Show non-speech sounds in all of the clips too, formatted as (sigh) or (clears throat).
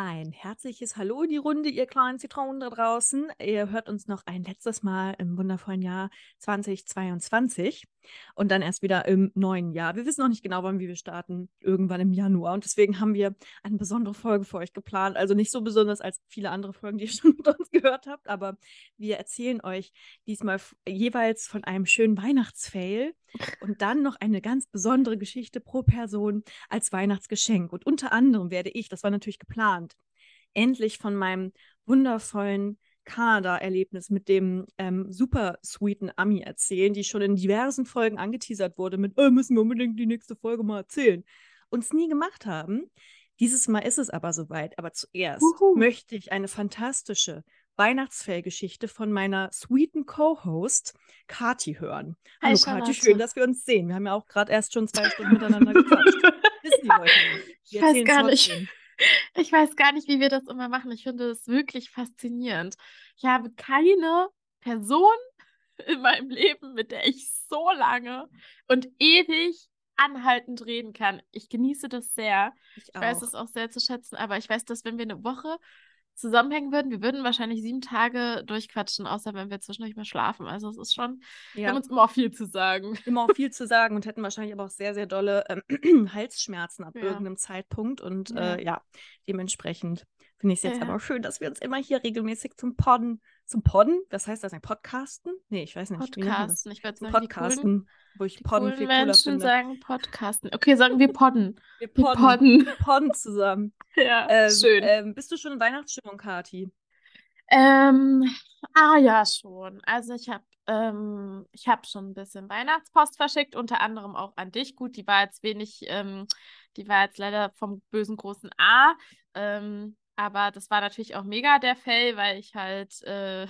Ein herzliches Hallo in die Runde, ihr kleinen Zitronen da draußen. Ihr hört uns noch ein letztes Mal im wundervollen Jahr 2022 und dann erst wieder im neuen Jahr. Wir wissen noch nicht genau, wann wir starten, irgendwann im Januar. Und deswegen haben wir eine besondere Folge für euch geplant. Also nicht so besonders als viele andere Folgen, die ihr (laughs) schon mit uns gehört habt, aber wir erzählen euch diesmal jeweils von einem schönen Weihnachtsfail und dann noch eine ganz besondere Geschichte pro Person als Weihnachtsgeschenk. Und unter anderem werde ich, das war natürlich geplant, endlich von meinem wundervollen Kanada-Erlebnis mit dem ähm, super sweeten Ami erzählen, die schon in diversen Folgen angeteasert wurde mit, oh, müssen wir unbedingt die nächste Folge mal erzählen. Uns nie gemacht haben. Dieses Mal ist es aber soweit. Aber zuerst Uhu. möchte ich eine fantastische Weihnachtsfellgeschichte von meiner sweeten Co-Host Kati hören. Hallo Hi, Kati, schön, dass wir uns sehen. Wir haben ja auch gerade erst schon zwei Stunden miteinander gequatscht. (laughs) Wissen die Leute nicht. ich weiß gar nicht. Ich weiß gar nicht, wie wir das immer machen. Ich finde es wirklich faszinierend. Ich habe keine Person (laughs) in meinem Leben, mit der ich so lange und ewig anhaltend reden kann. Ich genieße das sehr. Ich, ich weiß es auch sehr zu schätzen, aber ich weiß, dass wenn wir eine Woche zusammenhängen würden, wir würden wahrscheinlich sieben Tage durchquatschen, außer wenn wir zwischendurch mal schlafen. Also es ist schon, ja. wir haben uns immer auch viel zu sagen. Immer auch viel zu sagen und hätten wahrscheinlich aber auch sehr, sehr dolle äh, (clears throat) Halsschmerzen ab ja. irgendeinem Zeitpunkt. Und ja, äh, ja dementsprechend finde ich es jetzt aber schön, dass wir uns immer hier regelmäßig zum Podden zum Podden. Was heißt das? Ein Podcasten? Nee, ich weiß nicht. Podcasten. Ich würde sagen, Podcasten, coolen, wo ich Podden viel cooler Menschen finde. sagen Podcasten. Okay, sagen wir Podden. (laughs) Wir podden. Wir podden, podden zusammen. (laughs) ja, ähm, schön. Ähm, bist du schon in Weihnachtsstimmung, Kati? Ähm, ah ja, schon. Also ich habe ähm, ich habe schon ein bisschen Weihnachtspost verschickt, unter anderem auch an dich. Gut, die war jetzt wenig, ähm, die war jetzt leider vom bösen großen A. Ähm, aber das war natürlich auch mega der Fail, weil ich halt äh,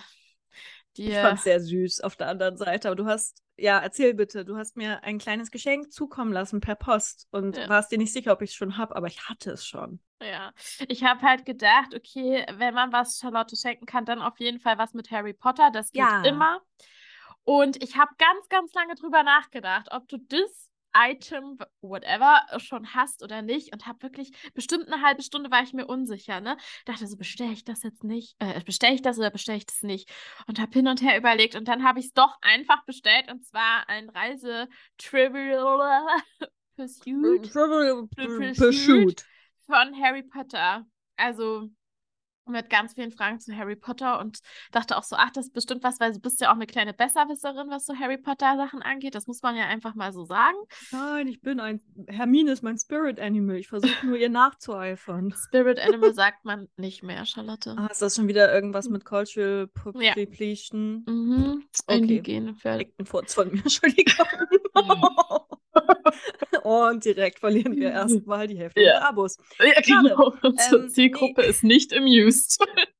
dir. Ich fand's sehr süß auf der anderen Seite. Aber du hast, ja, erzähl bitte, du hast mir ein kleines Geschenk zukommen lassen per Post und ja. warst dir nicht sicher, ob ich es schon habe, aber ich hatte es schon. Ja, ich habe halt gedacht, okay, wenn man was Charlotte schenken kann, dann auf jeden Fall was mit Harry Potter. Das geht ja. immer. Und ich habe ganz, ganz lange drüber nachgedacht, ob du das Item, whatever, schon hast oder nicht. Und habe wirklich, bestimmt eine halbe Stunde war ich mir unsicher, ne? Dachte so, bestelle ich das jetzt nicht? Äh, bestelle ich das oder bestelle ich das nicht? Und habe hin und her überlegt. Und dann habe ich es doch einfach bestellt. Und zwar ein (laughs) Pursuit. Trivial Pursuit von Harry Potter. Also mit ganz vielen Fragen zu Harry Potter und dachte auch so, ach, das ist bestimmt was, weil du bist ja auch eine kleine Besserwisserin, was so Harry Potter Sachen angeht. Das muss man ja einfach mal so sagen. Nein, ich bin ein, Hermine ist mein Spirit Animal. Ich versuche nur ihr nachzueifern. (laughs) Spirit Animal sagt man nicht mehr, Charlotte. Ah, ist das schon wieder irgendwas mit Cultural Appropriation? Ja. Mhm. Okay. Indigene Pferde. Ein Furz von mir, Entschuldigung. (laughs) (laughs) (laughs) Und direkt verlieren wir (laughs) erstmal die Hälfte ja. der Abos. Ja, genau. Unsere ähm, Zielgruppe nee. ist nicht amused. (laughs)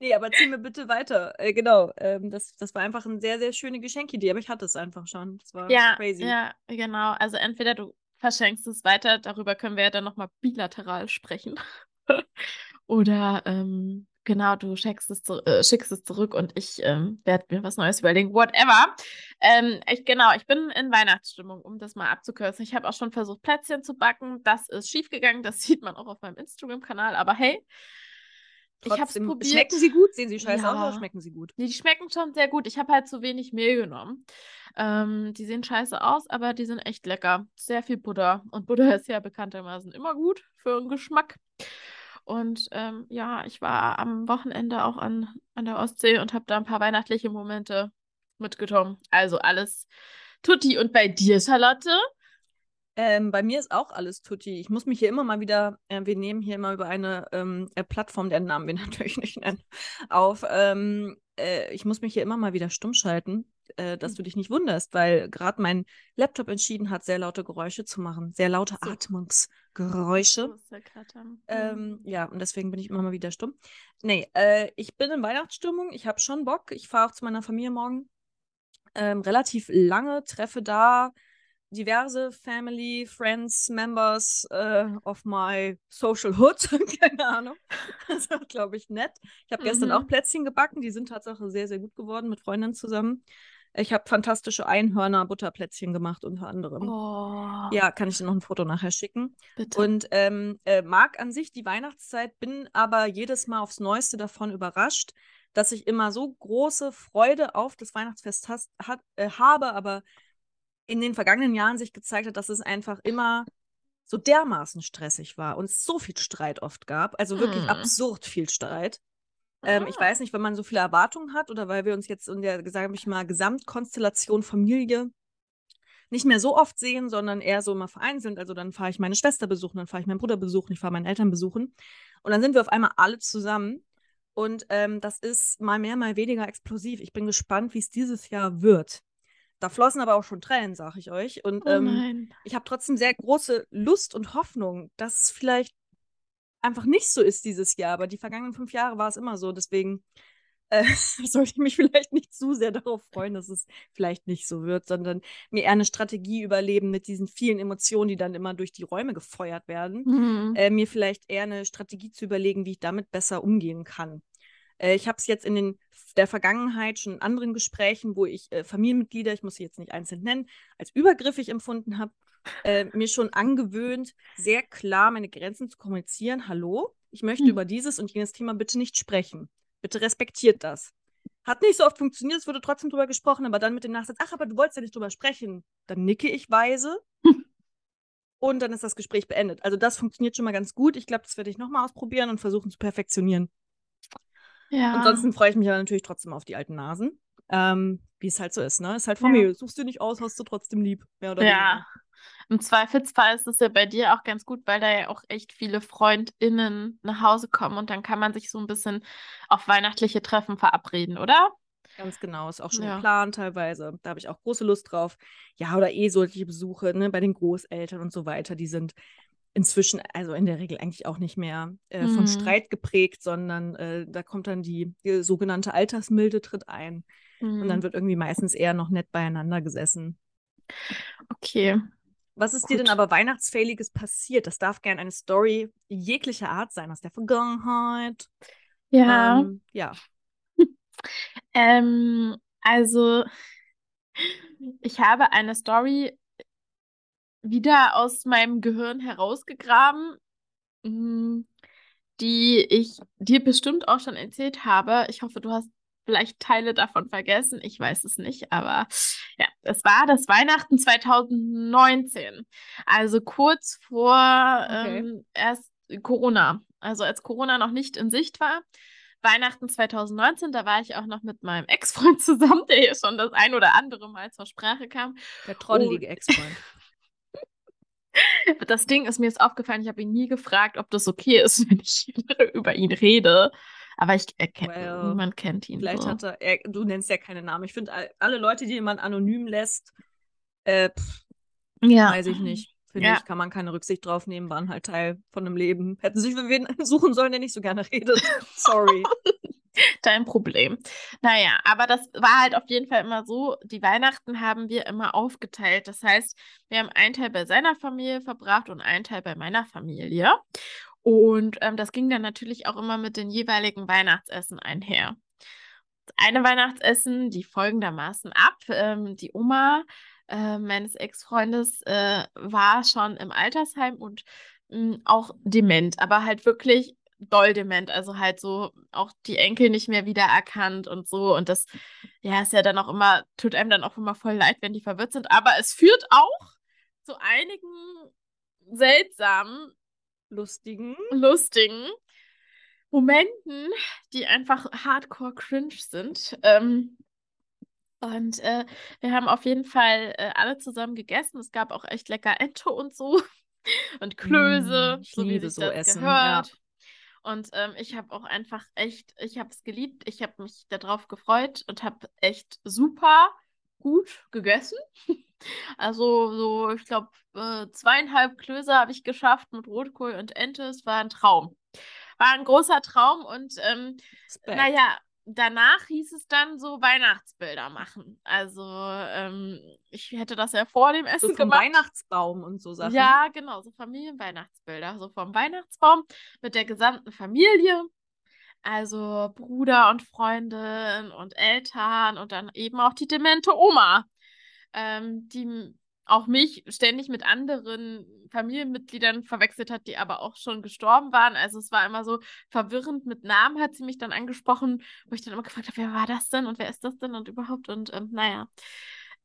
Nee, aber zieh mir bitte weiter. Äh, genau. Ähm, das, das war einfach eine sehr, sehr schöne Geschenkidee, aber ich hatte es einfach schon. Das war ja, crazy. Ja, genau. Also entweder du verschenkst es weiter, darüber können wir ja dann nochmal bilateral sprechen. Oder ähm, Genau, du schickst es, äh, schickst es zurück und ich ähm, werde mir was Neues überlegen. Whatever. Ähm, ich, genau, ich bin in Weihnachtsstimmung, um das mal abzukürzen. Ich habe auch schon versucht, Plätzchen zu backen. Das ist schiefgegangen. Das (laughs) sieht man auch auf meinem Instagram-Kanal. Aber hey, Trotzdem, ich habe es probiert. Schmecken sie gut? Sehen sie scheiße ja. aus oder schmecken sie gut? Nee, die schmecken schon sehr gut. Ich habe halt zu wenig Mehl genommen. Ähm, die sehen scheiße aus, aber die sind echt lecker. Sehr viel Butter. Und Butter (laughs) ist ja bekanntermaßen immer gut für den Geschmack. Und ähm, ja, ich war am Wochenende auch an, an der Ostsee und habe da ein paar weihnachtliche Momente mitgenommen. Also alles Tutti. Und bei dir, Charlotte? Ähm, bei mir ist auch alles Tutti. Ich muss mich hier immer mal wieder, äh, wir nehmen hier immer über eine ähm, äh, Plattform, deren Namen wir (laughs) natürlich nicht nennen, auf. Ähm, äh, ich muss mich hier immer mal wieder stumm schalten, äh, dass hm. du dich nicht wunderst, weil gerade mein Laptop entschieden hat, sehr laute Geräusche zu machen, sehr laute so. Atmungsgeräusche. Ähm, ja, und deswegen bin ich immer mal wieder stumm. Nee, äh, ich bin in Weihnachtsstimmung, ich habe schon Bock. Ich fahre auch zu meiner Familie morgen. Ähm, relativ lange, treffe da diverse Family, Friends, Members uh, of my Social Hood. (laughs) Keine Ahnung. Das war, glaube ich, nett. Ich habe mhm. gestern auch Plätzchen gebacken. Die sind tatsächlich sehr, sehr gut geworden mit Freundinnen zusammen. Ich habe fantastische Einhörner-Butterplätzchen gemacht, unter anderem. Oh. Ja, kann ich dir noch ein Foto nachher schicken. Bitte. Und ähm, äh, mag an sich die Weihnachtszeit, bin aber jedes Mal aufs Neueste davon überrascht, dass ich immer so große Freude auf das Weihnachtsfest has, hat, äh, habe, aber in den vergangenen Jahren sich gezeigt hat, dass es einfach immer so dermaßen stressig war und es so viel Streit oft gab. Also wirklich Hm. absurd viel Streit. Ähm, ich Ah. weiß nicht, wenn man so viele Erwartungen hat oder weil wir uns jetzt in der, sage ich mal, Gesamtkonstellation Familie nicht mehr so oft sehen, sondern eher so immer vereinzelt. Also dann fahre ich meine Schwester besuchen, dann fahre ich meinen Bruder besuchen, ich fahre meine Eltern besuchen. Und dann sind wir auf einmal alle zusammen. Und ähm, das ist mal mehr, mal weniger explosiv. Ich bin gespannt, wie es dieses Jahr wird. Da flossen aber auch schon Tränen, sag ich euch. Und Oh ähm, ich habe trotzdem sehr große Lust und Hoffnung, dass es vielleicht einfach nicht so ist dieses Jahr. Aber die vergangenen fünf Jahre war es immer so. Deswegen äh, (laughs) sollte ich mich vielleicht nicht zu sehr darauf freuen, dass es vielleicht nicht so wird, sondern mir eher eine Strategie überleben mit diesen vielen Emotionen, die dann immer durch die Räume gefeuert werden. Hm. Äh, mir vielleicht eher eine Strategie zu überlegen, wie ich damit besser umgehen kann. Äh, ich habe es jetzt in den, der Vergangenheit schon in anderen Gesprächen, wo ich äh, Familienmitglieder, ich muss sie jetzt nicht einzeln nennen, als übergriffig empfunden habe, äh, mir schon angewöhnt, sehr klar meine Grenzen zu kommunizieren. Hallo, ich möchte Hm. über dieses und jenes Thema bitte nicht sprechen. Bitte respektiert das. Hat nicht so oft funktioniert, es wurde trotzdem drüber gesprochen, aber dann mit dem Nachsatz, ach, aber du wolltest ja nicht drüber sprechen. Dann nicke ich weise (laughs) und dann ist das Gespräch beendet. Also das funktioniert schon mal ganz gut. Ich glaube, das werde ich nochmal ausprobieren und versuchen zu perfektionieren. Ja. Ansonsten freue ich mich aber natürlich trotzdem auf die alten Nasen. Ähm, wie es halt so ist, ne? Ist halt Ja. Familie. Suchst du nicht aus, hast du trotzdem lieb. Mehr oder Ja. Im Zweifelsfall ist es ja bei dir auch ganz gut, weil da ja auch echt viele FreundInnen nach Hause kommen und dann kann man sich so ein bisschen auf weihnachtliche Treffen verabreden, oder? weniger. Ganz genau, ist auch schon Ja. geplant teilweise. Da habe ich auch große Lust drauf. Ja, oder eh solche Besuche, ne, bei den Großeltern und so weiter, die sind inzwischen, also in der Regel eigentlich auch nicht mehr äh, von Mhm. Streit geprägt, sondern äh, da kommt dann die, die sogenannte Altersmilde tritt ein. Und dann Hm. wird irgendwie meistens eher noch nett beieinander gesessen. Okay. Was ist dir denn Gut. aber Weihnachtsfähliges passiert? Das darf gern eine Story jeglicher Art sein, aus der Vergangenheit. Ja. Ähm, ja. (laughs) Ähm, also, ich habe eine Story wieder aus meinem Gehirn herausgegraben, mm, die ich dir bestimmt auch schon erzählt habe. Ich hoffe, du hast vielleicht Teile davon vergessen. Ich weiß es nicht, aber ja, es war das Weihnachten 2019. Also kurz vor Okay. ähm, erst Corona. Also als Corona noch nicht in Sicht war. Weihnachten 2019, da war ich auch noch mit meinem Ex-Freund (laughs) zusammen, der hier schon das ein oder andere Mal zur Sprache kam. Der trottelige Ex-Freund. (laughs) Das Ding ist mir jetzt aufgefallen, ich habe ihn nie gefragt, ob das okay ist, (laughs) wenn ich über ihn rede. Aber ich erkenne, Well, niemand kennt ihn. Vielleicht so. hat er, er, du nennst ja keine Namen. Ich finde, all- alle Leute, die man anonym lässt, äh, pff, ja. weiß ich nicht. Finde Ja. ich, kann man keine Rücksicht drauf nehmen, waren halt Teil von einem Leben. Hätten sich für wen (laughs) suchen sollen, der nicht so gerne redet. (laughs) Sorry. (laughs) Dein Problem. Naja, aber das war halt auf jeden Fall immer so. Die Weihnachten haben wir immer aufgeteilt. Das heißt, wir haben einen Teil bei seiner Familie verbracht und einen Teil bei meiner Familie. Und ähm, das ging dann natürlich auch immer mit den jeweiligen Weihnachtsessen einher. Eine Weihnachtsessen, die folgendermaßen ab. Ähm, die Oma äh, meines Ex-Freundes äh, war schon im Altersheim und mh, auch dement, aber halt wirklich doll dement, also halt so auch die Enkel nicht mehr wiedererkannt und so. Und das, ja, ist ja dann auch immer, tut einem dann auch immer voll leid, wenn die verwirrt sind. Aber es führt auch zu einigen seltsamen, Lustigen. lustigen Momenten, die einfach hardcore cringe sind. Ähm, und äh, wir haben auf jeden Fall äh, alle zusammen gegessen. Es gab auch echt lecker Ente und so. (laughs) Und Klöße, Mm, so wie sich so das Essen, gehört. Und ähm, ich habe auch einfach echt, ich habe es geliebt. Ich habe mich darauf gefreut und habe echt super gut gegessen. (laughs) Also so, ich glaube, äh, zweieinhalb Klöße habe ich geschafft mit Rotkohl und Ente. Es war ein Traum. War ein großer Traum und ähm, naja, danach hieß es dann so Weihnachtsbilder machen. Also ähm, ich hätte das ja vor dem Essen so vom gemacht. Weihnachtsbaum und so Sachen. Ja, genau, so Familienweihnachtsbilder. So vom Weihnachtsbaum mit der gesamten Familie. Also Bruder und Freundin und Eltern und dann eben auch die demente Oma, ähm, die auch mich ständig mit anderen Familienmitgliedern verwechselt hat, die aber auch schon gestorben waren. Also es war immer so verwirrend. Mit Namen hat sie mich dann angesprochen, wo ich dann immer gefragt habe, wer war das denn und wer ist das denn und überhaupt und ähm, naja.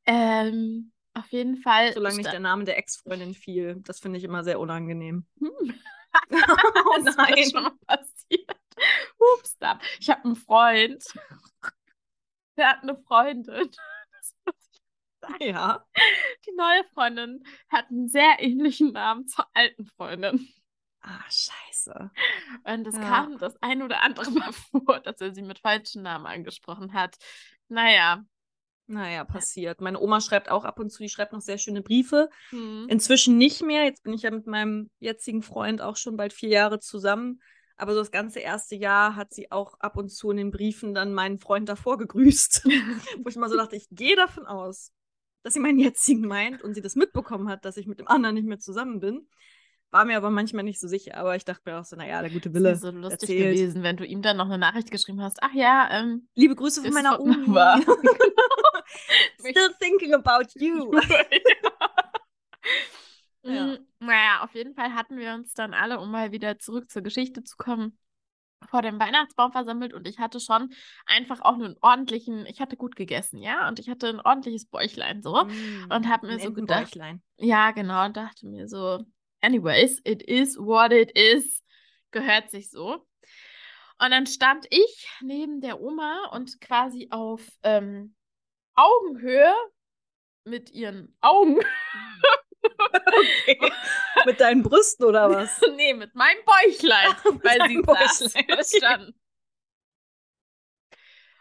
Ähm, auf jeden Fall. Solange nicht der Name der Ex-Freundin fiel. Das finde ich immer sehr unangenehm. Hm. (laughs) (laughs) oh nein. ist schon passiert. Ups, da. Ich habe einen Freund. (laughs) Der hat eine Freundin. Ja. Die neue Freundin hat einen sehr ähnlichen Namen zur alten Freundin. Ah, scheiße. Und es ja. kam das ein oder andere Mal (laughs) vor, dass er sie mit falschen Namen angesprochen hat. Naja. Naja, passiert. Meine Oma schreibt auch ab und zu, die schreibt noch sehr schöne Briefe. Hm. Inzwischen nicht mehr. Jetzt bin ich ja mit meinem jetzigen Freund auch schon bald vier Jahre zusammen. Aber so das ganze erste Jahr hat sie auch ab und zu in den Briefen dann meinen Freund davor gegrüßt. (laughs) Wo ich mal so dachte, ich gehe davon aus, dass sie meinen jetzigen meint und sie das mitbekommen hat, dass ich mit dem anderen nicht mehr zusammen bin. War mir aber manchmal nicht so sicher, aber ich dachte mir auch so, naja, der gute Wille. Das wäre so lustig erzählt. gewesen, wenn du ihm dann noch eine Nachricht geschrieben hast. Ach ja, ähm, liebe Grüße von meiner Oma. (laughs) (laughs) Still thinking about you. (laughs) ja. Mm, naja, auf jeden Fall hatten wir uns dann alle, um mal wieder zurück zur Geschichte zu kommen, vor dem Weihnachtsbaum versammelt und ich hatte schon einfach auch einen ordentlichen, ich hatte gut gegessen, ja, und ich hatte ein ordentliches Bäuchlein so mm, und habe mir so gedacht, Bäuchlein. ja, genau, und dachte mir so, anyways, it is what it is, gehört sich so. Und dann stand ich neben der Oma und quasi auf ähm, Augenhöhe mit ihren Augen (laughs) Okay. (laughs) (laughs) mit deinen Brüsten oder was? (laughs) nee, mit meinem Bäuchlein, (laughs) Ach, weil sie Bäuchlein. saß. Okay.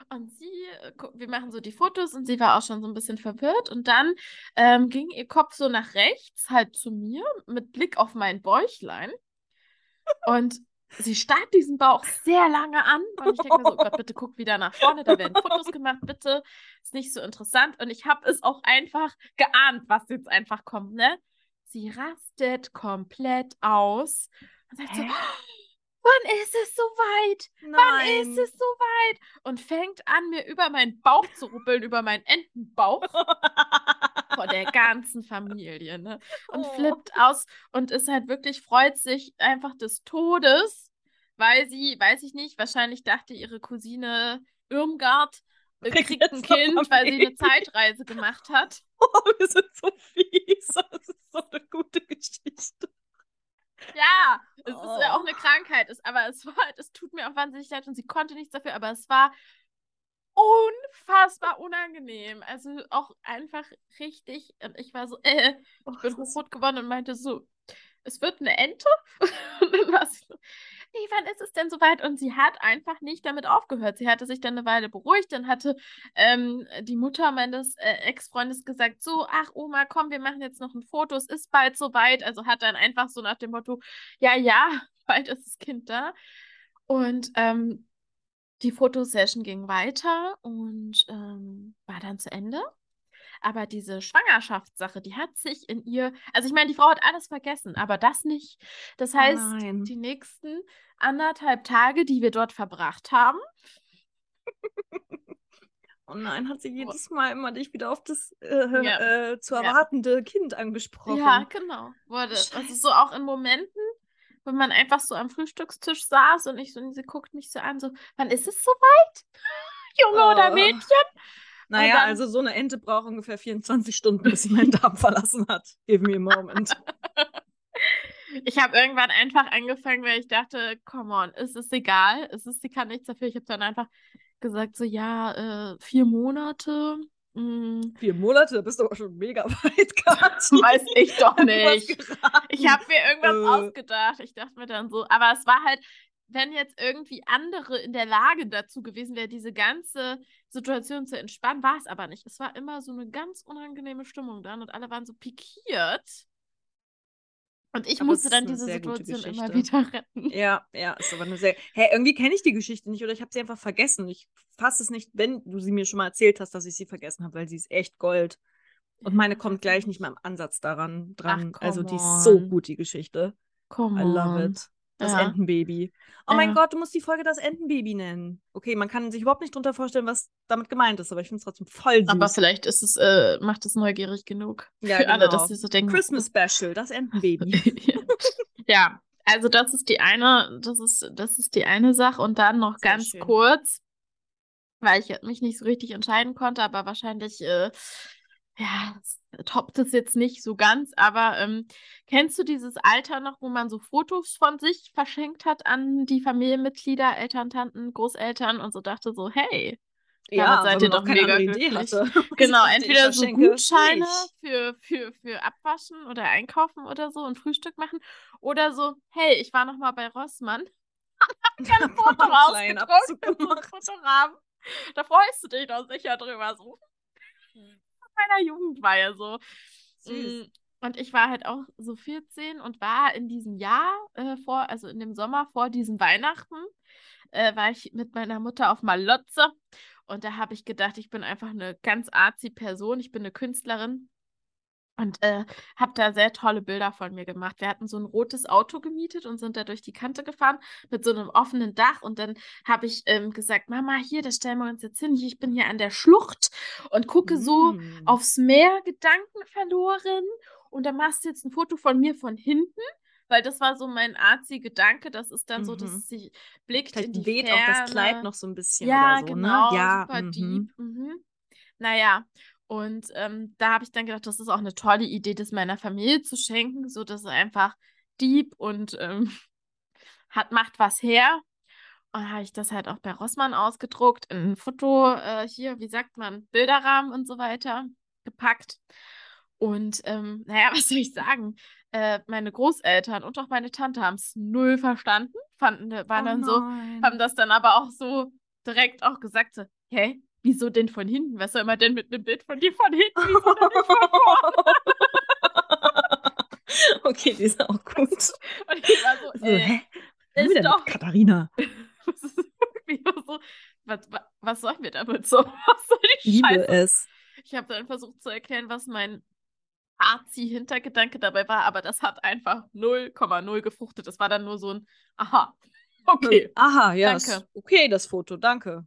Und sie, wir machen so die Fotos und sie war auch schon so ein bisschen verwirrt. Und dann ähm, ging ihr Kopf so nach rechts, halt zu mir, mit Blick auf mein Bäuchlein. Und sie starrt diesen Bauch sehr lange an. Und ich denke mir so, oh Gott, bitte guck wieder nach vorne, da werden Fotos gemacht, bitte. Ist nicht so interessant. Und ich habe es auch einfach geahnt, was jetzt einfach kommt, ne? Sie rastet komplett aus und sagt Hä? so, wann ist es soweit? Nein. Wann ist es soweit? Und fängt an, mir über meinen Bauch zu ruppeln, über meinen Entenbauch. (laughs) vor der ganzen Familie, ne? Und oh. flippt aus und ist halt wirklich, freut sich einfach des Todes, weil sie, weiß ich nicht, wahrscheinlich dachte ihre Cousine Irmgard kriegt ein Kind, weil sie eine Zeitreise gemacht hat. (laughs) Oh, wir sind so fies. So eine gute Geschichte. Ja, es oh. ist ja auch eine Krankheit, ist, aber es war halt, es tut mir auch wahnsinnig leid und sie konnte nichts dafür, aber es war unfassbar unangenehm. Also auch einfach richtig. Und ich war so, äh, ich bin hochrot geworden und meinte so, es wird eine Ente. (laughs) und dann war sie so, nee, wann ist es denn soweit? Und sie hat einfach nicht damit aufgehört. Sie hatte sich dann eine Weile beruhigt. Dann hatte ähm, die Mutter meines äh, Ex-Freundes gesagt, so, ach Oma, komm, wir machen jetzt noch ein Foto, es ist bald soweit. Also hat dann einfach so nach dem Motto, ja, ja, (laughs) bald ist das Kind da. Und ähm, die Fotosession ging weiter und ähm, war dann zu Ende. Aber diese Schwangerschaftssache, die hat sich in ihr, also ich meine, die Frau hat alles vergessen, aber das nicht. Das oh heißt, oh die nächsten anderthalb Tage, die wir dort verbracht haben. (laughs) Oh nein, hat sie jedes Mal immer dich wieder auf das äh, ja. äh, zu erwartende ja. Kind angesprochen. Ja, genau. Wurde. Also so auch in Momenten, wenn man einfach so am Frühstückstisch saß und ich so, und sie guckt mich so an, so, wann ist es soweit? Junge oh. oder Mädchen? Naja, dann... also so eine Ente braucht ungefähr 24 Stunden, bis sie meinen Darm verlassen hat. Give me a moment. (laughs) ich habe irgendwann einfach angefangen, weil ich dachte, come on, ist es egal, ist es, sie kann nichts dafür. Ich habe dann einfach gesagt, so, ja, äh, vier Monate. Mm. Vier Monate, da bist du aber schon mega weit, Kathi. Weiß ich doch nicht. Ich habe mir irgendwas äh. ausgedacht. Ich dachte mir dann so, aber es war halt, wenn jetzt irgendwie andere in der Lage dazu gewesen wäre, diese ganze Situation zu entspannen, war es aber nicht. Es war immer so eine ganz unangenehme Stimmung dann und alle waren so pikiert. Und ich aber musste dann diese Situation immer wieder (laughs) retten. Ja, ja, ist aber eine sehr. Hä, irgendwie kenne ich die Geschichte nicht oder ich habe sie einfach vergessen. Ich fasse es nicht, wenn du sie mir schon mal erzählt hast, dass ich sie vergessen habe, weil sie ist echt Gold. Und meine kommt gleich nicht mal im Ansatz daran dran. Ach, also die ist so gut, die Geschichte. Come I love it. Das Ja. Entenbaby. Oh Ja. mein Gott, du musst die Folge das Entenbaby nennen. Okay, man kann sich überhaupt nicht drunter vorstellen, was damit gemeint ist, aber ich finde es trotzdem voll süß. Aber vielleicht ist es, äh, macht es neugierig genug Ja, für alle, genau. dass sie so denken. Christmas (laughs) Special, das Entenbaby. (laughs) ja, also das ist die eine, das ist, das ist die eine Sache. Und dann noch Sehr ganz schön. kurz, weil ich mich nicht so richtig entscheiden konnte, aber wahrscheinlich, äh, ja, es toppt es jetzt nicht so ganz. Aber ähm, kennst du dieses Alter noch, wo man so Fotos von sich verschenkt hat an die Familienmitglieder, Eltern, Tanten, Großeltern und so dachte so, hey, Damit seid ihr doch keine mega glücklich. hatte. (laughs) Genau, entweder so Gutscheine für, für, für Abwaschen oder Einkaufen oder so und Frühstück machen. Oder so, hey, ich war noch mal bei Rossmann. (laughs) ein (laughs) Foto kleinen rausgedruckt gemacht. Fotorahmen. Da freust du dich doch sicher drüber. So. Meiner Jugend war ja so. Süß. Mm, Und ich war halt auch so 14 und war in diesem Jahr äh, vor, also in dem Sommer vor diesem Weihnachten, äh, war ich mit meiner Mutter auf Malotze. Und da habe ich gedacht, ich bin einfach eine ganz arzi Person. Ich bin eine Künstlerin. Und äh, habe da sehr tolle Bilder von mir gemacht. Wir hatten so ein rotes Auto gemietet und sind da durch die Kante gefahren mit so einem offenen Dach. Und dann habe ich ähm, gesagt, Mama, hier, da stellen wir uns jetzt hin. Ich bin hier an der Schlucht und gucke so Mm. aufs Meer, Gedanken verloren. Und dann machst du jetzt ein Foto von mir von hinten. Weil das war so mein Arzi-Gedanke. Das ist dann so, dass Mhm. sie blickt in Vielleicht die weht Ferne. auch das Kleid noch so ein bisschen Ja, oder so, genau, ne? Ja, super mhm. deep. Mhm. Naja, und ähm, da habe ich dann gedacht, das ist auch eine tolle Idee, das meiner Familie zu schenken, so dass es einfach deep und ähm, (laughs) hat, macht was her. Und habe ich das halt auch bei Rossmann ausgedruckt, in ein Foto, äh, hier, wie sagt man, Bilderrahmen und so weiter gepackt. Und ähm, naja, (laughs) was soll ich sagen? Äh, meine Großeltern und auch meine Tante haben es null verstanden, fanden, waren Oh dann so, haben das dann aber auch so direkt auch gesagt, so, hä, wieso denn von hinten? Was soll man denn mit einem Bild von dir von hinten? Wieso denn nicht von vorne? (laughs) okay, die ist auch gut. (laughs) Und ich war so, So, äh, hä? ist Wo denn doch- Katharina? (laughs) das ist so, was, was, was soll ich mir damit so? Was soll die Liebe Scheiße? es. Ich habe dann versucht zu erklären, was mein Arzi-Hintergedanke dabei war, aber das hat einfach 0,0 gefruchtet. Das war dann nur so ein Aha. Okay. Aha, ja. Danke. ist Okay, das Foto, danke.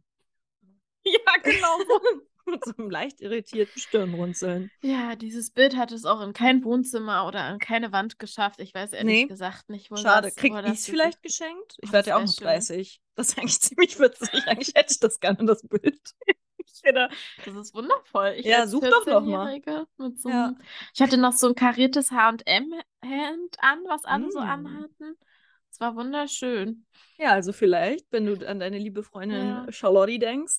(laughs) Ja, genau so. (laughs) Mit so einem leicht irritierten Stirnrunzeln. Ja, dieses Bild hat es auch in kein Wohnzimmer oder an keine Wand geschafft. Ich weiß ehrlich Nee. gesagt nicht, wo Schade. das, Krieg ich das es vielleicht geschenkt? Ich werde ja auch noch wär schön. 30. Das ist eigentlich ziemlich witzig. Eigentlich hätte ich das gerne, das Bild. Finde, das ist wundervoll. Ich Ja, such doch noch mal. 14-Jährige Mit so Ja. Ich hatte noch so ein kariertes H&M-Hemd an, was alle so Mm. anhatten. Es war wunderschön. Ja, also vielleicht, wenn du an deine liebe Freundin Ja. Charlotte denkst,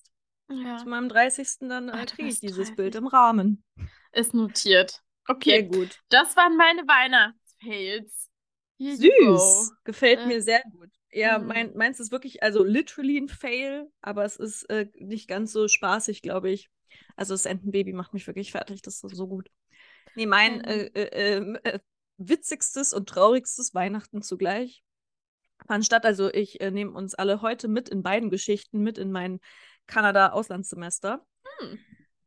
Ja, zu meinem 30. dann äh, kriege ich dieses 30. Bild im Rahmen. ist notiert. Sehr Okay, gut. das waren meine Weihnachtsfails. Süß. Gefällt Äh, mir sehr gut. Ja, mm. mein, meins ist wirklich, also literally ein Fail, aber es ist äh, nicht ganz so spaßig, glaube ich. Also das Entenbaby macht mich wirklich fertig, das ist so gut. Nee, mein äh, äh, ähm, äh, witzigstes und traurigstes Weihnachten zugleich fand statt. Also ich äh, nehme uns alle heute mit in beiden Geschichten mit in mein Kanada-Auslandssemester. Hm.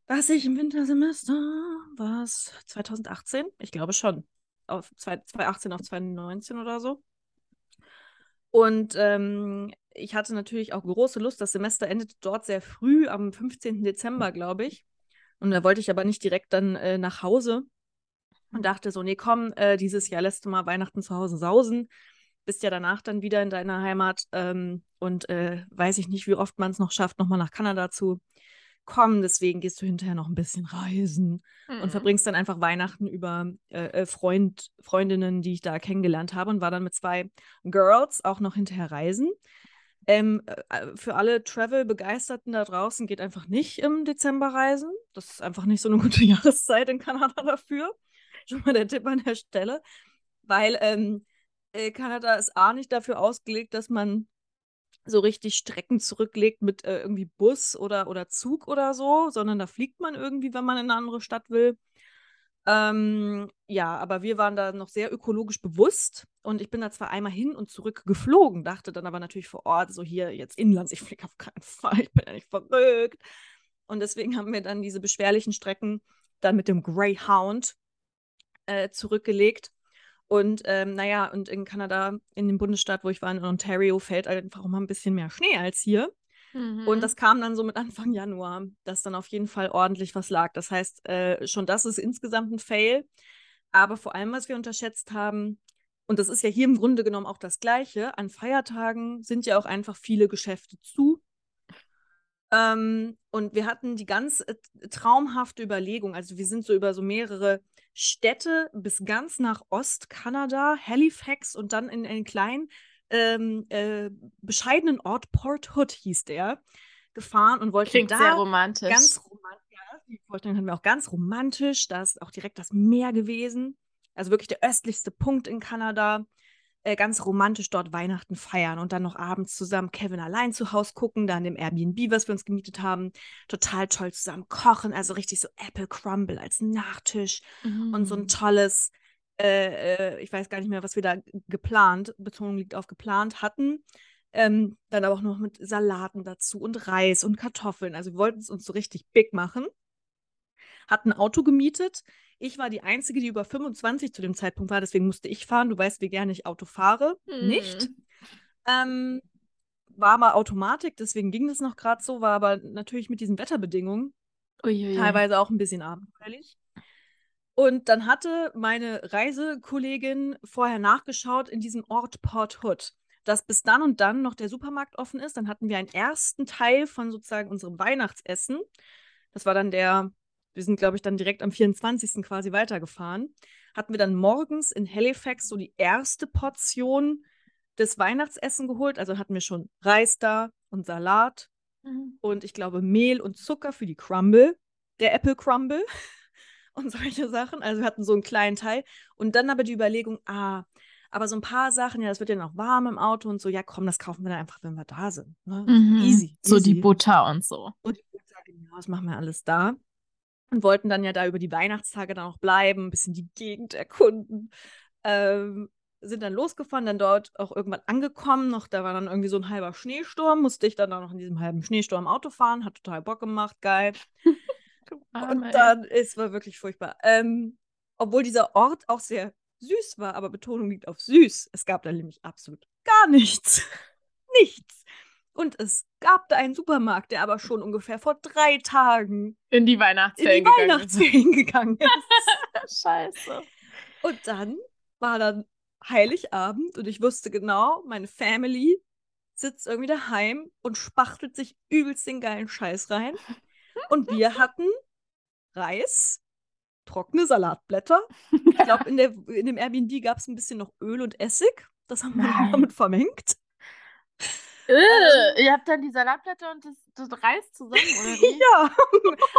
Was ich im Wintersemester, was 2018? Ich glaube schon. Auf zwei- 2018 auf 2019 oder so. Und ähm, ich hatte natürlich auch große Lust. Das Semester endete dort sehr früh, am 15. Dezember, glaube ich. Und da wollte ich aber nicht direkt dann äh, nach Hause und dachte so, nee, komm, äh, dieses Jahr lässt du mal Weihnachten zu Hause sausen. Bist ja danach dann wieder in deiner Heimat ähm, und äh, weiß ich nicht, wie oft man es noch schafft, nochmal nach Kanada zu kommen. Deswegen gehst du hinterher noch ein bisschen reisen und Mhm. verbringst dann einfach Weihnachten über äh, äh, Freund, Freundinnen, die ich da kennengelernt habe und war dann mit zwei Girls auch noch hinterher reisen. Ähm, äh, für alle Travel-Begeisterten da draußen geht einfach nicht im Dezember reisen. Das ist einfach nicht so eine (laughs) gute Jahreszeit in Kanada dafür. Schon mal der Tipp an der Stelle. Weil ähm, äh, Kanada ist A nicht dafür ausgelegt, dass man so richtig Strecken zurücklegt mit äh, irgendwie Bus oder, oder Zug oder so, sondern da fliegt man irgendwie, wenn man in eine andere Stadt will. Ähm, ja, aber wir waren da noch sehr ökologisch bewusst und ich bin da zwar einmal hin und zurück geflogen, dachte dann aber natürlich vor Ort, so hier jetzt Inlands, ich fliege auf keinen Fall, ich bin ja nicht verrückt. Und deswegen haben wir dann diese beschwerlichen Strecken dann mit dem Greyhound äh, zurückgelegt. Und ähm, naja, und in Kanada, in dem Bundesstaat, wo ich war, in Ontario, fällt einfach auch mal ein bisschen mehr Schnee als hier. Mhm. Und das kam dann so mit Anfang Januar, dass dann auf jeden Fall ordentlich was lag. Das heißt, äh, schon das ist insgesamt ein Fail. Aber vor allem, was wir unterschätzt haben, und das ist ja hier im Grunde genommen auch das Gleiche, an Feiertagen sind ja auch einfach viele Geschäfte zu. Ähm, und wir hatten die ganz äh, traumhafte Überlegung, also wir sind so über so mehrere Städte bis ganz nach Ostkanada, Halifax und dann in einen kleinen, ähm, äh, bescheidenen Ort, Port Hood hieß der, gefahren und wollten Klingt da sehr romantisch. ganz romantisch, ja, die Vorstellung hatten wir auch ganz romantisch, da ist auch direkt das Meer gewesen, also wirklich der östlichste Punkt in Kanada äh, ganz romantisch dort Weihnachten feiern und dann noch abends zusammen Kevin allein zu Hause gucken, da in dem Airbnb, was wir uns gemietet haben, total toll zusammen kochen, also richtig so Apple Crumble als Nachtisch mhm. und so ein mm. tolles, äh, äh, ich weiß gar nicht mehr, was wir da geplant, Betonung liegt auf geplant hatten. Ähm, dann aber auch noch mit Salaten dazu und Reis und Kartoffeln. Also wir wollten es uns so richtig big machen. Hatten ein Auto gemietet, ich war die Einzige, die über 25 zu dem Zeitpunkt war, deswegen musste ich fahren. Du weißt, wie gerne ich Auto fahre. Hm. Nicht. Ähm, war mal Automatik, deswegen ging das noch gerade so, war aber natürlich mit diesen Wetterbedingungen Uiuiui. teilweise auch ein bisschen abenteuerlich. Und dann hatte meine Reisekollegin vorher nachgeschaut in diesem Ort Port Hood, dass bis dann und dann noch der Supermarkt offen ist. Dann hatten wir einen ersten Teil von sozusagen unserem Weihnachtsessen. Das war dann der wir sind, glaube ich, dann direkt am 24. quasi weitergefahren, hatten wir dann morgens in Halifax so die erste Portion des Weihnachtsessen geholt. Also hatten wir schon Reis da und Salat mhm. und ich glaube Mehl und Zucker für die Crumble, der Apple Crumble (laughs) und solche Sachen. Also wir hatten so einen kleinen Teil. Und dann aber die Überlegung, ah, aber so ein paar Sachen, ja, das wird ja noch warm im Auto und so, ja, komm, das kaufen wir dann einfach, wenn wir da sind. Ne? Mhm. Easy, easy. So die Butter und so. Und die Butter, genau, das machen wir alles da und wollten dann ja da über die Weihnachtstage dann auch bleiben, ein bisschen die Gegend erkunden. Ähm, sind dann losgefahren, dann dort auch irgendwann angekommen. Noch, da war dann irgendwie so ein halber Schneesturm, musste ich dann auch noch in diesem halben Schneesturm Auto fahren, hat total Bock gemacht, geil. (laughs) Und dann, es war wirklich furchtbar. Ähm, obwohl dieser Ort auch sehr süß war, aber Betonung liegt auf süß. Es gab da nämlich absolut gar nichts. (laughs) nichts. Und es gab da einen Supermarkt, der aber schon ungefähr vor drei Tagen in die Weihnachtsferien, in die gegangen, Weihnachtsferien (laughs) gegangen ist. (laughs) Scheiße. Und dann war dann Heiligabend und ich wusste genau, meine Family sitzt irgendwie daheim und spachtelt sich übelst den geilen Scheiß rein. Und wir (laughs) hatten Reis, trockene Salatblätter. Ich glaube, in, in dem Airbnb gab es ein bisschen noch Öl und Essig. Das haben wir damit vermengt. Äh, ihr habt dann die Salatblätter und das, das Reis zusammen, oder (laughs) wie? ja.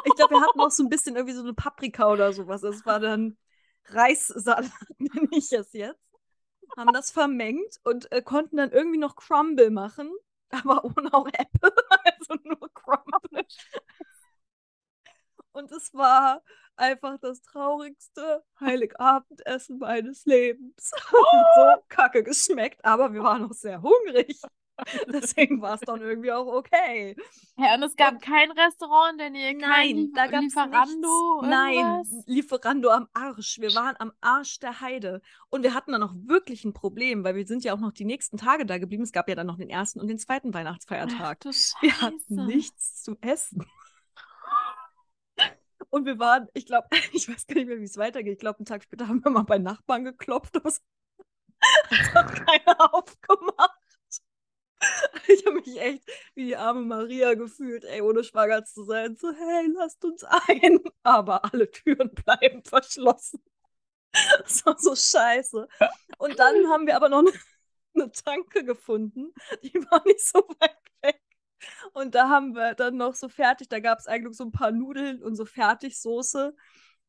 Ich glaube, wir hatten auch so ein bisschen irgendwie so eine Paprika oder sowas. Es war dann Reissalat, (laughs) nenne ich es jetzt. Haben das vermengt und äh, konnten dann irgendwie noch Crumble machen, (laughs) aber ohne auch Apple, also nur Crumble. Und es war einfach das traurigste Heiligabendessen meines Lebens. Oh! So kacke geschmeckt, aber wir waren noch sehr hungrig. (laughs) Deswegen war es dann irgendwie auch okay. Ja, und es gab und, kein Restaurant in der Nähe, kein Lief da Lieferando. Nein, Lieferando am Arsch. Wir waren am Arsch der Heide. Und wir hatten dann auch wirklich ein Problem, weil wir sind ja auch noch die nächsten Tage da geblieben. Es gab ja dann noch den ersten und den zweiten Weihnachtsfeiertag. Ach, wir hatten nichts zu essen. Und wir waren, ich glaube, (laughs) ich weiß gar nicht mehr, wie es weitergeht. Ich glaube, einen Tag später haben wir mal bei Nachbarn geklopft, es (laughs) hat keiner aufgemacht. (laughs) Ich habe mich echt wie die arme Maria gefühlt, ey, ohne schwanger zu sein. So, hey, lasst uns ein. (laughs) Aber alle Türen bleiben verschlossen. (laughs) Das war so scheiße. Und dann haben wir aber noch eine, eine Tanke gefunden. Die war nicht so weit weg. Und da haben wir dann noch so fertig, da gab es eigentlich so ein paar Nudeln und so Fertigsoße.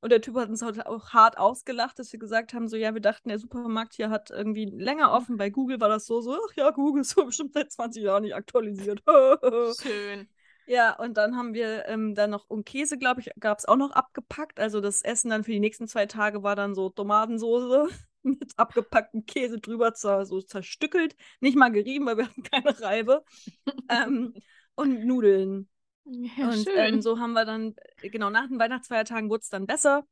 Und der Typ hat uns halt auch hart ausgelacht, dass wir gesagt haben, so ja, wir dachten, der Supermarkt hier hat irgendwie länger mhm. offen. Bei Google war das so, so, ach ja, Google ist (laughs) so bestimmt seit 20 Jahren nicht aktualisiert. (laughs) Schön. Ja, und dann haben wir ähm, dann noch, und Käse, glaube ich, gab es auch noch abgepackt. Also das Essen dann für die nächsten zwei Tage war dann so Tomatensoße (laughs) mit abgepacktem Käse drüber, so zerstückelt. Nicht mal gerieben, weil wir hatten keine Reibe. ähm, und Nudeln. (laughs) Ja, und ähm, so haben wir dann, genau, nach den Weihnachtsfeiertagen wurde es dann besser.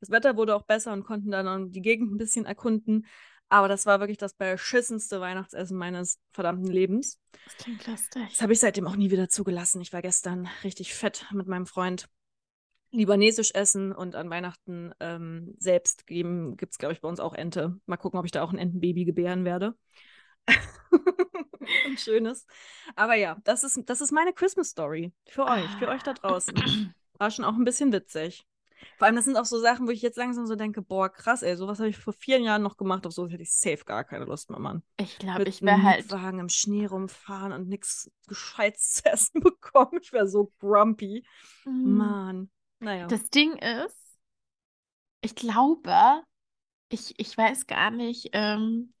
Das Wetter wurde auch besser und konnten dann die Gegend ein bisschen erkunden. Aber das war wirklich das beschissenste Weihnachtsessen meines verdammten Lebens. Das klingt lustig. Das habe ich seitdem auch nie wieder zugelassen. Ich war gestern richtig fett mit meinem Freund libanesisch essen und an Weihnachten ähm, selbst geben gibt es, glaube ich, bei uns auch Ente. Mal gucken, ob ich da auch ein Entenbaby gebären werde. (laughs) ein schönes. Aber ja, das ist, das ist meine Christmas Story für euch, für euch da draußen. (clears throat) War schon auch ein bisschen witzig. Vor allem, das sind auch so Sachen, wo ich jetzt langsam so denke, boah, krass, ey, sowas habe ich vor vielen Jahren noch gemacht, auf sowas hätte ich safe gar keine Lust mehr, Mann. Ich glaube, ich wäre halt. Wagen im Schnee rumfahren und nichts Gescheites (laughs) zu essen bekommen. Ich wäre so grumpy. Mhm. Mann. Naja. Das Ding ist, ich glaube, ich, ich weiß gar nicht, ähm,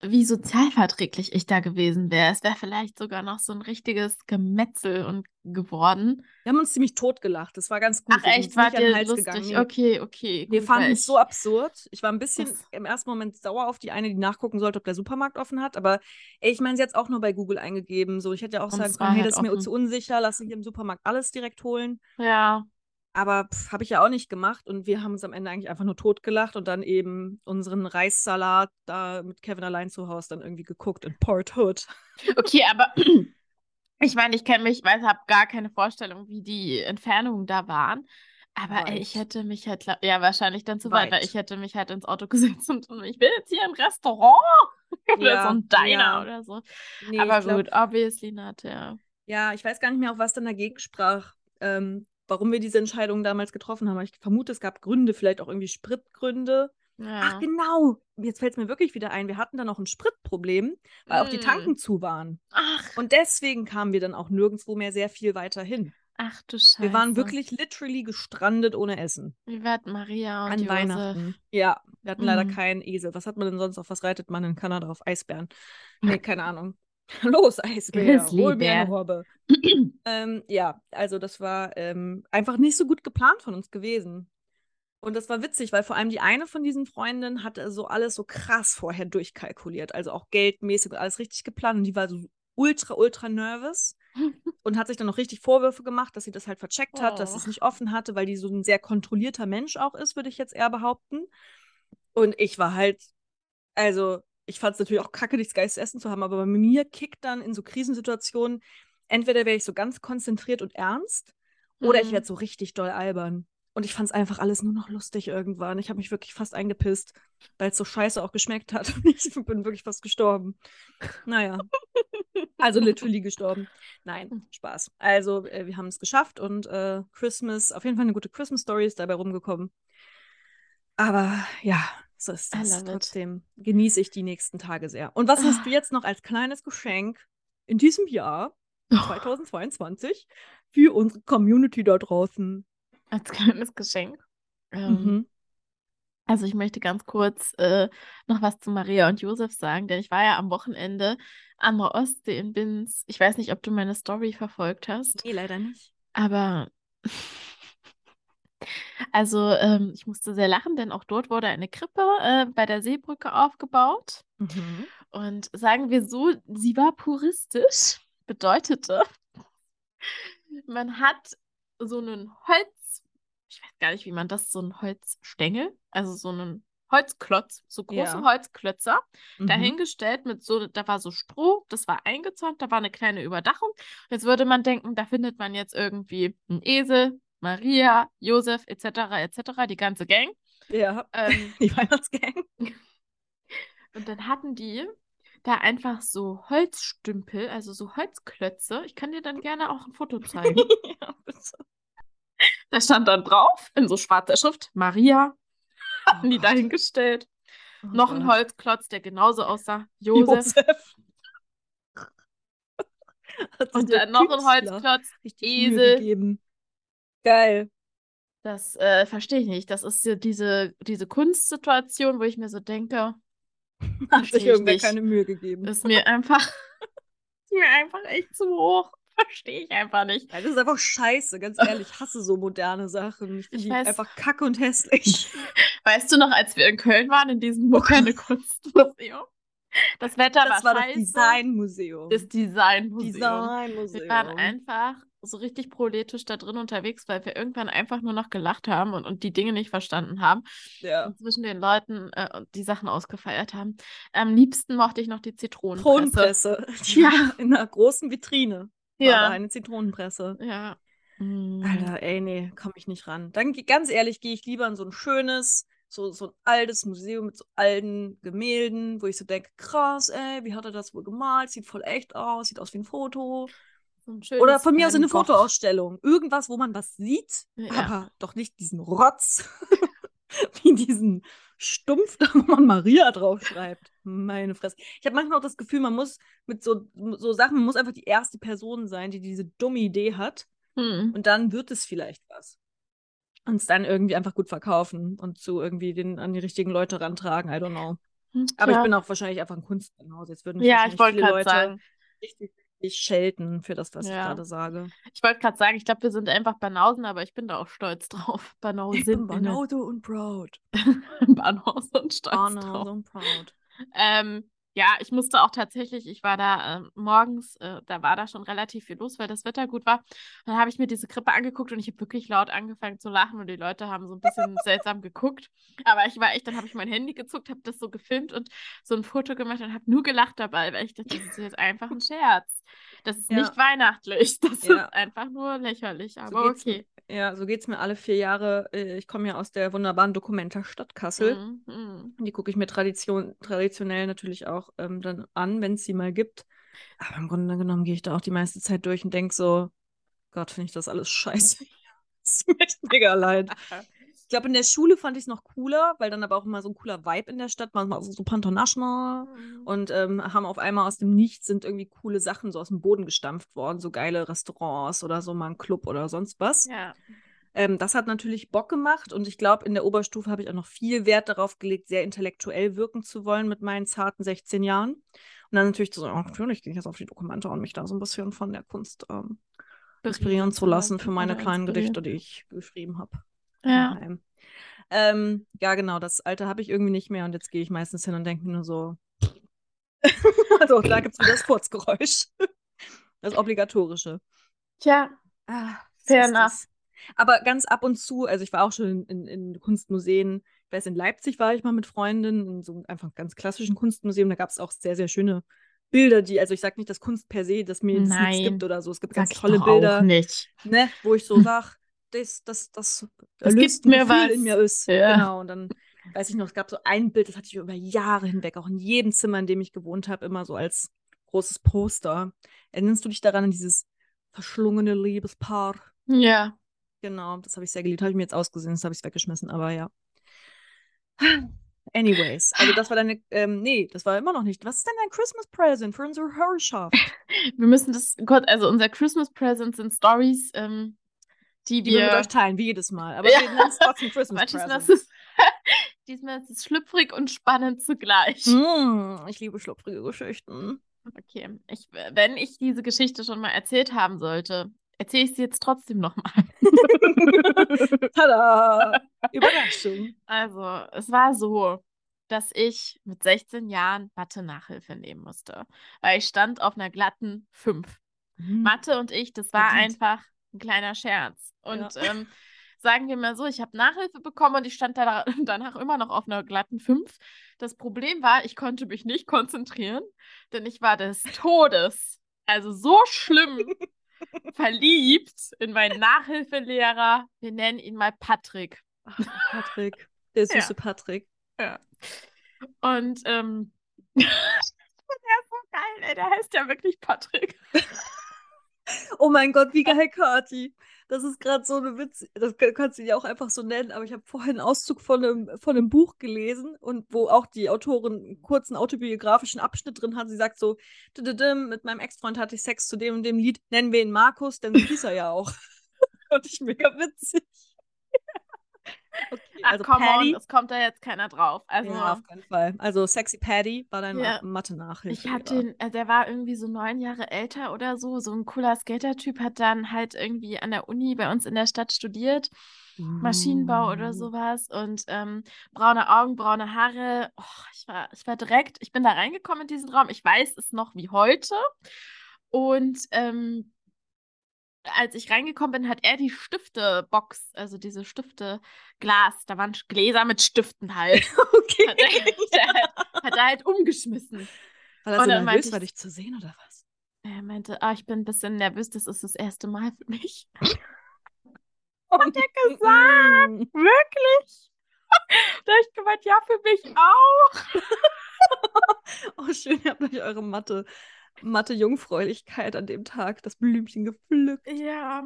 wie sozialverträglich ich da gewesen wäre. Es wäre vielleicht sogar noch so ein richtiges Gemetzel und geworden. Wir haben uns ziemlich totgelacht. Das war ganz gut. Ach echt, war dir lustig? Gegangen. Okay, okay. Wir fanden es so absurd. Ich war ein bisschen das... im ersten Moment sauer auf die eine, die nachgucken sollte, ob der Supermarkt offen hat. Aber ey, ich meine, sie hat es auch nur bei Google eingegeben. So, ich hätte ja auch und sagen können, hey, halt das ist mir zu unsicher, lass mich im Supermarkt alles direkt holen. Ja. Aber habe ich ja auch nicht gemacht und wir haben uns am Ende eigentlich einfach nur totgelacht und dann eben unseren Reissalat da mit Kevin allein zu Hause dann irgendwie geguckt in Port Hood. (laughs) Okay, aber (clears throat) ich meine, ich kenne mich, weiß, habe gar keine Vorstellung, wie die Entfernungen da waren. Aber ey, ich hätte mich halt, ja, wahrscheinlich dann zu weit, weil ich hätte mich halt ins Auto (laughs) gesetzt und, ich bin jetzt hier im Restaurant (laughs) oder ja, so ein Diner ja. oder so. Nee, aber gut, glaub, obviously not, ja. Ja, ich weiß gar nicht mehr, auf was dann dagegen sprach. Ähm, warum wir diese Entscheidung damals getroffen haben. Ich vermute, es gab Gründe, vielleicht auch irgendwie Spritgründe. Ja. Ach genau, jetzt fällt es mir wirklich wieder ein. Wir hatten da noch ein Spritproblem, weil mm. auch die Tanken zu waren. Ach. Und deswegen kamen wir dann auch nirgendwo mehr sehr viel weiter hin. Ach du Scheiße. Wir waren wirklich literally gestrandet ohne Essen. Wir hatten Maria und An Josef. Weihnachten. Ja, wir hatten mm. leider keinen Esel. Was hat man denn sonst? Auf was reitet man in Kanada? Auf Eisbären? Nee, keine Ahnung. (laughs) Los, Eisbär, hol mir eine Robbe. (clears throat) ähm, ja, also das war ähm, einfach nicht so gut geplant von uns gewesen. Und das war witzig, weil vor allem die eine von diesen Freundinnen hatte so alles so krass vorher durchkalkuliert. Also auch geldmäßig und alles richtig geplant. Und die war so ultra, ultra nervös (laughs) und hat sich dann noch richtig Vorwürfe gemacht, dass sie das halt vercheckt hat, oh. dass sie es nicht offen hatte, weil die so ein sehr kontrollierter Mensch auch ist, würde ich jetzt eher behaupten. Und ich war halt, also ich fand es natürlich auch kacke, nichts Geiles zu essen zu haben, aber bei mir kickt dann in so Krisensituationen, entweder wäre ich so ganz konzentriert und ernst oder mhm. ich werde so richtig doll albern. Und ich fand es einfach alles nur noch lustig irgendwann. Ich habe mich wirklich fast eingepisst, weil es so scheiße auch geschmeckt hat. (laughs) Ich bin wirklich fast gestorben. Naja. Also literally gestorben. Nein, hm. Spaß. Also, äh, wir haben es geschafft und äh, Christmas, auf jeden Fall eine gute Christmas-Story ist dabei rumgekommen. Aber ja, so ist das. Trotzdem genieße ich die nächsten Tage sehr. Und was hast du ah. jetzt noch als kleines Geschenk in diesem Jahr, 2022, für unsere Community da draußen? Als kleines Geschenk? Ähm, mhm. Also ich möchte ganz kurz äh, noch was zu Maria und Josef sagen, denn ich war ja am Wochenende an der Ostsee in Binz. Ich weiß nicht, ob du meine Story verfolgt hast. Nee, leider nicht. Aber also ähm, ich musste sehr lachen, denn auch dort wurde eine Krippe äh, bei der Seebrücke aufgebaut. Mhm. Und sagen wir so, sie war puristisch, bedeutete, man hat so einen Holz, ich weiß gar nicht, wie man das, so einen Holzstängel, also so einen Holzklotz, so große ja. Holzklötzer, mhm. dahingestellt mit so, da war so Stroh, das war eingezäunt, da war eine kleine Überdachung. Jetzt würde man denken, da findet man jetzt irgendwie einen Esel, Maria, Josef etc. etc., die ganze Gang. Ja, ähm, (laughs) die Weihnachtsgang. (laughs) Und dann hatten die da einfach so Holzstümpel, also so Holzklötze. Ich kann dir dann gerne auch ein Foto zeigen. (laughs) ja, bitte. Da stand dann drauf, in so schwarzer Schrift, Maria, hatten oh die dahingestellt. Oh Noch Gott. ein Holzklotz, der genauso aussah, Josef. Josef. Und dann noch ein Holzklotz, Esel. Geil. Das äh, verstehe ich nicht. Das ist diese, diese Kunstsituation, wo ich mir so denke, (laughs) hat sich irgendwer nicht. keine Mühe gegeben. Ist mir einfach, (laughs) ist mir einfach echt zu hoch. Verstehe ich einfach nicht. Ja, das ist einfach scheiße, ganz ehrlich. Ich hasse so moderne Sachen. Ich finde einfach kacke und hässlich. (laughs) Weißt du noch, als wir in Köln waren, in diesem moderne Kunstmuseum? Das Wetter das war, war scheiße. Das Designmuseum. Das Designmuseum. Designmuseum. Wir waren einfach so richtig proletisch da drin unterwegs, weil wir irgendwann einfach nur noch gelacht haben und, und die Dinge nicht verstanden haben. Ja. Und zwischen den Leuten äh, die Sachen ausgefeiert haben. Am liebsten mochte ich noch die Zitronenpresse. Zitronenpresse. (laughs) Ja, in einer großen Vitrine. Ja. Eine Zitronenpresse. Ja. Mm. Alter, ey, nee, komme ich nicht ran. Dann, ganz ehrlich, gehe ich lieber in so ein schönes, so, so ein altes Museum mit so alten Gemälden, wo ich so denke, krass, ey, wie hat er das wohl gemalt? Sieht voll echt aus, sieht aus wie ein Foto. Oder von mir aus eine. Fotoausstellung. Irgendwas, wo man was sieht, Ja. aber doch nicht diesen Rotz, (laughs) wie diesen Stumpf, da wo man Maria draufschreibt. Meine Fresse. Ich habe manchmal auch das Gefühl, man muss mit so, so Sachen, man muss einfach die erste Person sein, die diese dumme Idee hat. Hm. Und dann wird es vielleicht was. Und es dann irgendwie einfach gut verkaufen und so irgendwie den, an die richtigen Leute rantragen. I don't know. Aber Tja. ich bin auch wahrscheinlich einfach ein Kunstbanause. Jetzt würden mich Ja, ich viele Leute sagen. richtig, richtig schelten für das, was ich Ja. gerade sage. Ich wollte gerade sagen, ich glaube, wir sind einfach Banausen, aber ich bin da auch stolz drauf. Banausen. (laughs) Ich Banause und proud. (laughs) Banausen und stolz Banause drauf. und proud. Ähm, ja, ich musste auch tatsächlich, ich war da ähm, morgens, äh, da war da schon relativ viel los, weil das Wetter gut war. Dann habe ich mir diese Krippe angeguckt und ich habe wirklich laut angefangen zu lachen und die Leute haben so ein bisschen (laughs) seltsam geguckt. Aber ich war echt, dann habe ich mein Handy gezuckt, habe das so gefilmt und so ein Foto gemacht und habe nur gelacht dabei, weil ich dachte, das ist jetzt einfach ein Scherz. Das ist Ja. nicht weihnachtlich, (laughs) das Ja. ist einfach nur lächerlich, So aber geht's okay. Mir, ja, so geht es mir alle vier Jahre. Äh, Ich komme ja aus der wunderbaren Dokumenta-Stadt Kassel. Mhm, mhm. Die gucke ich mir Tradition, traditionell natürlich auch ähm, dann an, wenn es sie mal gibt. Aber im Grunde genommen gehe ich da auch die meiste Zeit durch und denke so, Gott, finde ich das alles scheiße. (laughs) Es tut mir mega leid. (laughs) Ich glaube, in der Schule fand ich es noch cooler, weil dann aber auch immer so ein cooler Vibe in der Stadt war. Also so Pantonational Mhm. und ähm, haben auf einmal aus dem Nichts sind irgendwie coole Sachen so aus dem Boden gestampft worden. So geile Restaurants oder so mal ein Club oder sonst was. Ja. Ähm, das hat natürlich Bock gemacht und ich glaube, in der Oberstufe habe ich auch noch viel Wert darauf gelegt, sehr intellektuell wirken zu wollen mit meinen zarten 16 Jahren. Und dann natürlich so, oh, natürlich gehe ich jetzt auf die Dokumente und mich da so ein bisschen von der Kunst ähm, inspirieren zu lassen für meine kleinen. Gedichte, die ich geschrieben habe. Ja. Ähm, ja, genau, das Alter habe ich irgendwie nicht mehr und jetzt gehe ich meistens hin und denke mir nur so. (laughs) also da gibt es wieder das Furzgeräusch. (laughs) Das obligatorische. Tja, Ah, Fair enough. Aber ganz ab und zu, also ich war auch schon in, in Kunstmuseen. Ich weiß, in Leipzig war ich mal mit Freundinnen in so einem einfach ganz klassischen Kunstmuseum. Da gab es auch sehr, sehr schöne Bilder, die, also ich sage nicht, dass Kunst per se, dass mir jetzt nichts gibt oder so. Es gibt ganz tolle Bilder, ne, wo ich so (laughs) sage, das, das, das, Das gibt mir Gefühl was. in mir ist. Ja. Genau. Und dann weiß ich noch, es gab so ein Bild, das hatte ich über Jahre hinweg, auch in jedem Zimmer, in dem ich gewohnt habe, immer so als großes Poster. Erinnerst du dich daran an dieses verschlungene Liebespaar? Ja. Genau, das habe ich sehr geliebt. Habe ich mir jetzt ausgesehen, das habe ich weggeschmissen, aber ja. (sighs) Anyways, also das war deine, ähm, nee, das war immer noch nicht. Was ist denn dein Christmas Present für unsere Hörerschaft? (laughs) Wir müssen das kurz, also unser Christmas Present sind Stories, ähm, die Die wir mit euch teilen, wie jedes Mal. Aber Ja. wir nennen es trotzdem Christmas diesmal ist, es, (laughs) diesmal ist es schlüpfrig und spannend zugleich. Mm, ich liebe schlüpfrige Geschichten. Okay, ich, wenn ich diese Geschichte schon mal erzählt haben sollte, erzähle ich sie jetzt trotzdem nochmal. (laughs) Tada! Überraschung. Also, es war so, dass ich mit 16 Jahren Mathe-Nachhilfe nehmen musste, weil ich stand auf einer glatten 5. Mathe und ich, das war Verdient. einfach ein kleiner Scherz. Und Ja. ähm, sagen wir mal so, ich habe Nachhilfe bekommen und ich stand da (laughs) danach immer noch auf einer glatten 5. Das Problem war, ich konnte mich nicht konzentrieren, denn ich war des (laughs) Todes, also so schlimm (laughs) verliebt in meinen Nachhilfelehrer. Wir nennen ihn mal Patrick. Ach, Patrick. Der Ja. süße Patrick. Und ähm, der ist so geil, ey, der heißt ja wirklich Patrick. Oh mein Gott, wie geil, Kati. Das ist gerade so eine Witz. Das kann- kannst du ja auch einfach so nennen, aber ich habe vorhin einen Auszug von einem, von einem Buch gelesen und wo auch die Autorin einen kurzen autobiografischen Abschnitt drin hat. Sie sagt so: "Düdüdüm, Mit meinem Ex-Freund hatte ich Sex zu dem und dem Lied, nennen wir ihn Markus, denn so hieß er ja auch. (laughs) Fand ich mega witzig. Okay, Ach, also come Patty. on, es kommt da jetzt keiner drauf. Also, Ja, auf keinen Fall. Also Sexy Patty war dein Ja. Mathe-Nachhilfe. ich hatte den, äh, der war irgendwie so neun Jahre älter oder so. So ein cooler Skater-Typ hat dann halt irgendwie an der Uni bei uns in der Stadt studiert. Maschinenbau oder sowas und ähm, braune Augen, braune Haare. Oh, ich war, ich war direkt, ich bin da reingekommen in diesen Raum. Ich weiß es noch wie heute. Und ähm, als ich reingekommen bin, hat er die Stiftebox, also diese Stifte, Glas, da waren Gläser mit Stiften halt. (laughs) Okay. Hat er, halt, hat er halt umgeschmissen. War er so nervös, ich- war dich zu sehen oder was? Er meinte, ah, ich bin ein bisschen nervös, das ist das erste Mal für mich. (laughs) Hat er gesagt? Wirklich? (laughs) Da habe ich gemeint, ja, für mich auch. Oh, schön, ihr habt euch eure Mathe, Mathe-Jungfräulichkeit an dem Tag, das Blümchen gepflückt. Ja.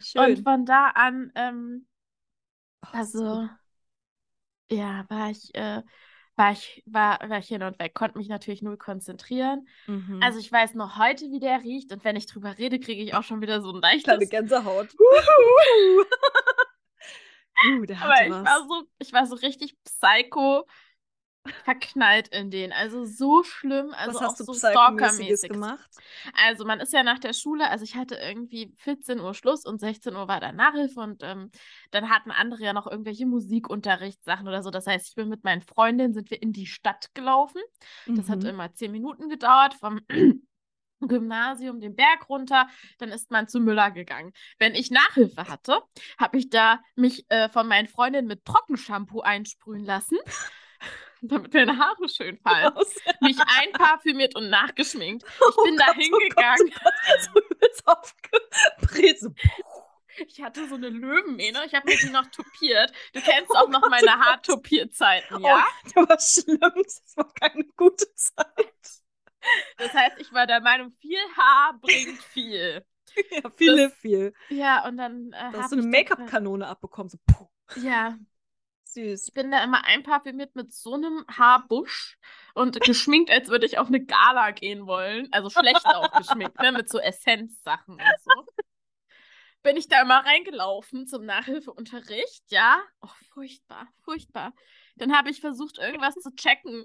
Schön. Und von da an, ähm, Oh, also, ja, war ich, äh, war ich, war, war ich hin und weg, konnte mich natürlich null konzentrieren. Mhm. Also ich weiß noch heute, wie der riecht und wenn ich drüber rede, kriege ich auch schon wieder so ein kleine leichtes. Gänsehaut. (laughs) (laughs) uh, der Aber hatte ich was. war so, ich war so richtig psycho verknallt in den. Also so schlimm, also was auch hast du so stalkermäßig. gemacht? Also man ist ja nach der Schule, also ich hatte irgendwie 14 Uhr Schluss und 16 Uhr war dann Nachhilfe und ähm, dann hatten andere ja noch irgendwelche Musikunterrichtssachen oder so. Das heißt, ich bin mit meinen Freundinnen, sind wir in die Stadt gelaufen. Das hat Mhm. immer 10 Minuten gedauert vom (clears throat) Gymnasium den Berg runter, dann ist man zu Müller gegangen. Wenn ich Nachhilfe hatte, habe ich da mich äh, von meinen Freundinnen mit Trockenshampoo einsprühen lassen, (laughs) damit meine Haare schön fallen. Aus. Mich einparfümiert und nachgeschminkt. Ich bin da Oh Gott, oh Gott, hingegangen. oh Gott, so. So, Ich hatte so eine Löwenmähne. Ich habe mir die noch topiert. Du kennst auch noch meine Haartopierzeiten, ja? Oh, der war schlimm. Das war keine gute Zeit. Das heißt, ich war der Meinung, viel Haar bringt viel. (laughs) Ja, viel hilft viel. Ja, und dann äh, hast du eine ich Make-up-Kanone abbekommen. So, puh, das, Ja, süß. ich bin da immer einparfümiert mit so einem Haarbusch und geschminkt, als würde ich auf eine Gala gehen wollen. Also schlecht auch geschminkt, ne? Mit so Essenzsachen und so. Bin ich da immer reingelaufen zum Nachhilfeunterricht, ja? Oh, furchtbar, furchtbar. Dann habe ich versucht, irgendwas zu checken.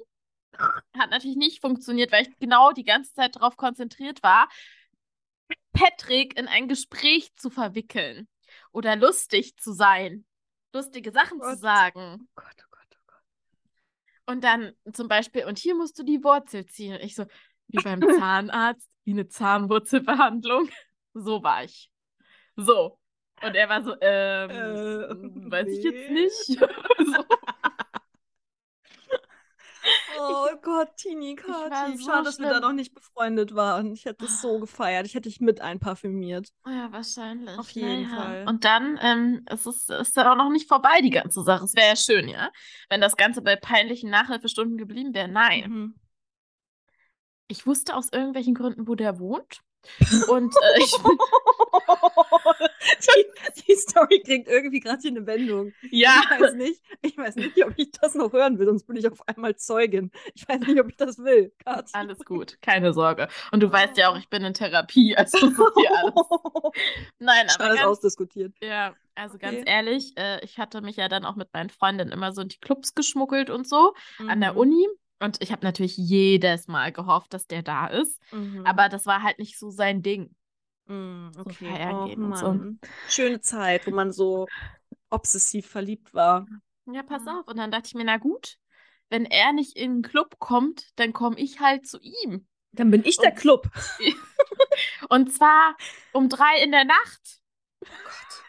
Hat natürlich nicht funktioniert, weil ich genau die ganze Zeit darauf konzentriert war, Patrick in ein Gespräch zu verwickeln oder lustig zu sein, lustige Sachen zu Gott. sagen. Oh Gott, oh Gott, oh Gott. Und dann zum Beispiel, und hier musst du die Wurzel ziehen. Und ich so, wie (laughs) beim Zahnarzt, wie eine Zahnwurzelbehandlung. (laughs) So war ich. So. Und er war so, ähm, Äh, weiß ich jetzt nee. nicht. (laughs) so. Oh Gott, Tini, (laughs) Kati. so Schade, dass wir da schlimm. noch nicht befreundet waren. Ich hätte es so gefeiert. Ich hätte dich mit einparfümiert. Ja, wahrscheinlich. Auf jeden naja. Fall. Und dann ähm, es ist es ja auch noch nicht vorbei, die ganze Sache. Es wäre ja schön, ja? Wenn das Ganze bei peinlichen Nachhilfestunden geblieben wäre. Nein. Mhm. Ich wusste aus irgendwelchen Gründen, wo der wohnt. Und äh, ich, (laughs) die, (laughs) die Story kriegt irgendwie gerade hier eine Wendung. ja, Ich weiß nicht, ich weiß nicht, ob ich das noch hören will, sonst bin ich auf einmal Zeugin. Ich weiß nicht, ob ich das will. Kathi. alles gut, keine Sorge. Und du weißt ja auch, ich bin in Therapie, also hier (laughs) alles. Nein, aber alles ganz, ausdiskutiert. ja, also ganz Okay. ehrlich, äh, ich hatte mich ja dann auch mit meinen Freundinnen immer so in die Clubs geschmuggelt und so an der Mhm. Uni. Und ich habe natürlich jedes Mal gehofft, dass der da ist. Mhm. Aber das war halt nicht so sein Ding. Mhm, so okay. feiern Oh, gehen und so. Schöne Zeit, wo man so obsessiv verliebt war. Ja, pass Mhm. auf. Und dann dachte ich mir, na gut, wenn er nicht in den Club kommt, dann komme ich halt zu ihm. Dann bin ich der Und- Club. (laughs) Und zwar um drei in der Nacht. Oh Gott.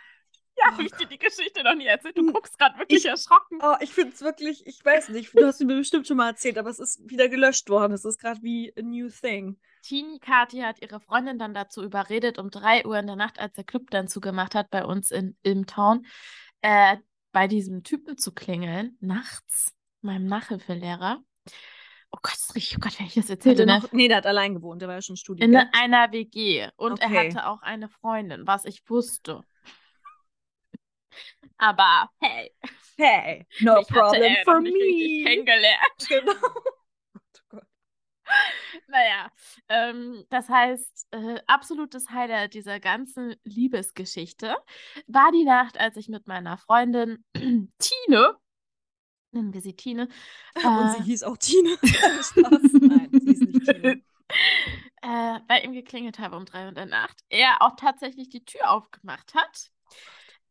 Ja, habe ich dir die Geschichte noch nie erzählt? Du Hm. guckst gerade wirklich Ich- erschrocken. Oh, ich finde es wirklich, ich weiß nicht, du hast mir bestimmt schon mal erzählt, aber es ist wieder gelöscht worden. Es ist gerade wie a new thing. Teenie Kathi hat ihre Freundin dann dazu überredet, um drei Uhr in der Nacht, als der Club dann zugemacht hat bei uns in, im Town, äh, bei diesem Typen zu klingeln, nachts, meinem Nachhilfelehrer. Oh Gott, das oh Gott, wenn ich das Hat erzähle, er ne? noch, nee, der hat allein gewohnt, der war ja schon Studie. In einer WG. Und er Okay. hatte auch eine Freundin, was ich wusste. Aber hey, Hey, no hatte problem er for me. kennengelernt. (laughs) Genau. Oh. Naja, ähm, das heißt, äh, absolutes Highlight dieser ganzen Liebesgeschichte war die Nacht, als ich mit meiner Freundin (clears throat) Tine, nennen wir sie Tine, (laughs) Und sie äh, hieß auch Tine. (laughs) Nein, sie ist nicht Tine. äh, bei ihm geklingelt habe um drei Uhr in der Nacht, er auch tatsächlich die Tür aufgemacht hat.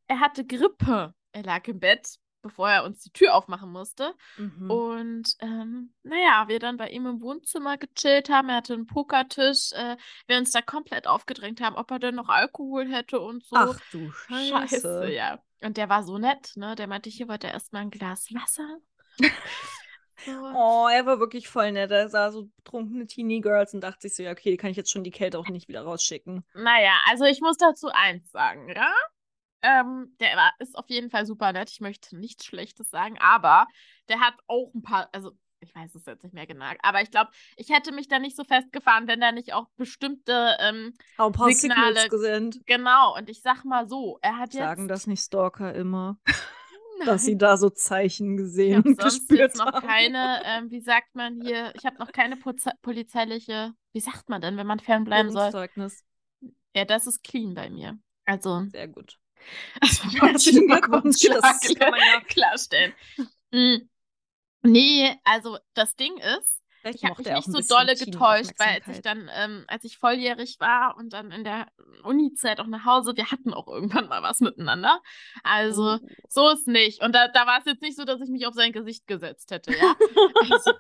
Er hatte Grippe. Er lag im Bett. bevor er uns die Tür aufmachen musste. Mhm. Und ähm, naja, wir dann bei ihm im Wohnzimmer gechillt haben. Er hatte einen Pokertisch. Äh, wir uns da komplett aufgedrängt haben, ob er denn noch Alkohol hätte und so. Ach du Scheiße. Scheiße, ja. Und der war so nett, ne? Der meinte, hier wollte er erstmal ein Glas Wasser. (laughs) So. Oh, er war wirklich voll nett. Er sah so betrunkene Teenie-Girls und dachte sich so, ja, okay, kann ich jetzt schon die Kälte auch nicht wieder rausschicken. Naja, also ich muss dazu eins sagen, ja? Ähm, der war, ist auf jeden Fall super nett. Ich möchte nichts Schlechtes sagen, aber der hat auch ein paar, also ich weiß es jetzt nicht mehr genau, aber ich glaube, ich hätte mich da nicht so festgefahren, wenn da nicht auch bestimmte ähm, Auch ein paar Signale- sind. Genau, und ich sag mal so, er hat jetzt. Sagen das nicht Stalker immer, Nein. (laughs) dass sie da so Zeichen Ich gesehen habe und sonst gespürt jetzt noch haben. keine, (laughs) ähm, wie sagt man hier, ich habe noch keine Poze- polizeiliche, wie sagt man denn, wenn man fernbleiben soll? Zeugnis. Ja, das ist clean bei mir. Also, Sehr gut. Also (laughs) (laughs) Herzlichen Glückwunsch, das kann man ja- klarstellen. Mm. Nee, also das Ding ist, Vielleicht ich habe mich nicht so dolle getäuscht, weil als ich dann, ähm, als ich volljährig war und dann in der Uni-Zeit auch nach Hause, wir hatten auch irgendwann mal was miteinander. Also Oh. so ist nicht. Und da, da war es jetzt nicht so, dass ich mich auf sein Gesicht gesetzt hätte, ja. (laughs) Also,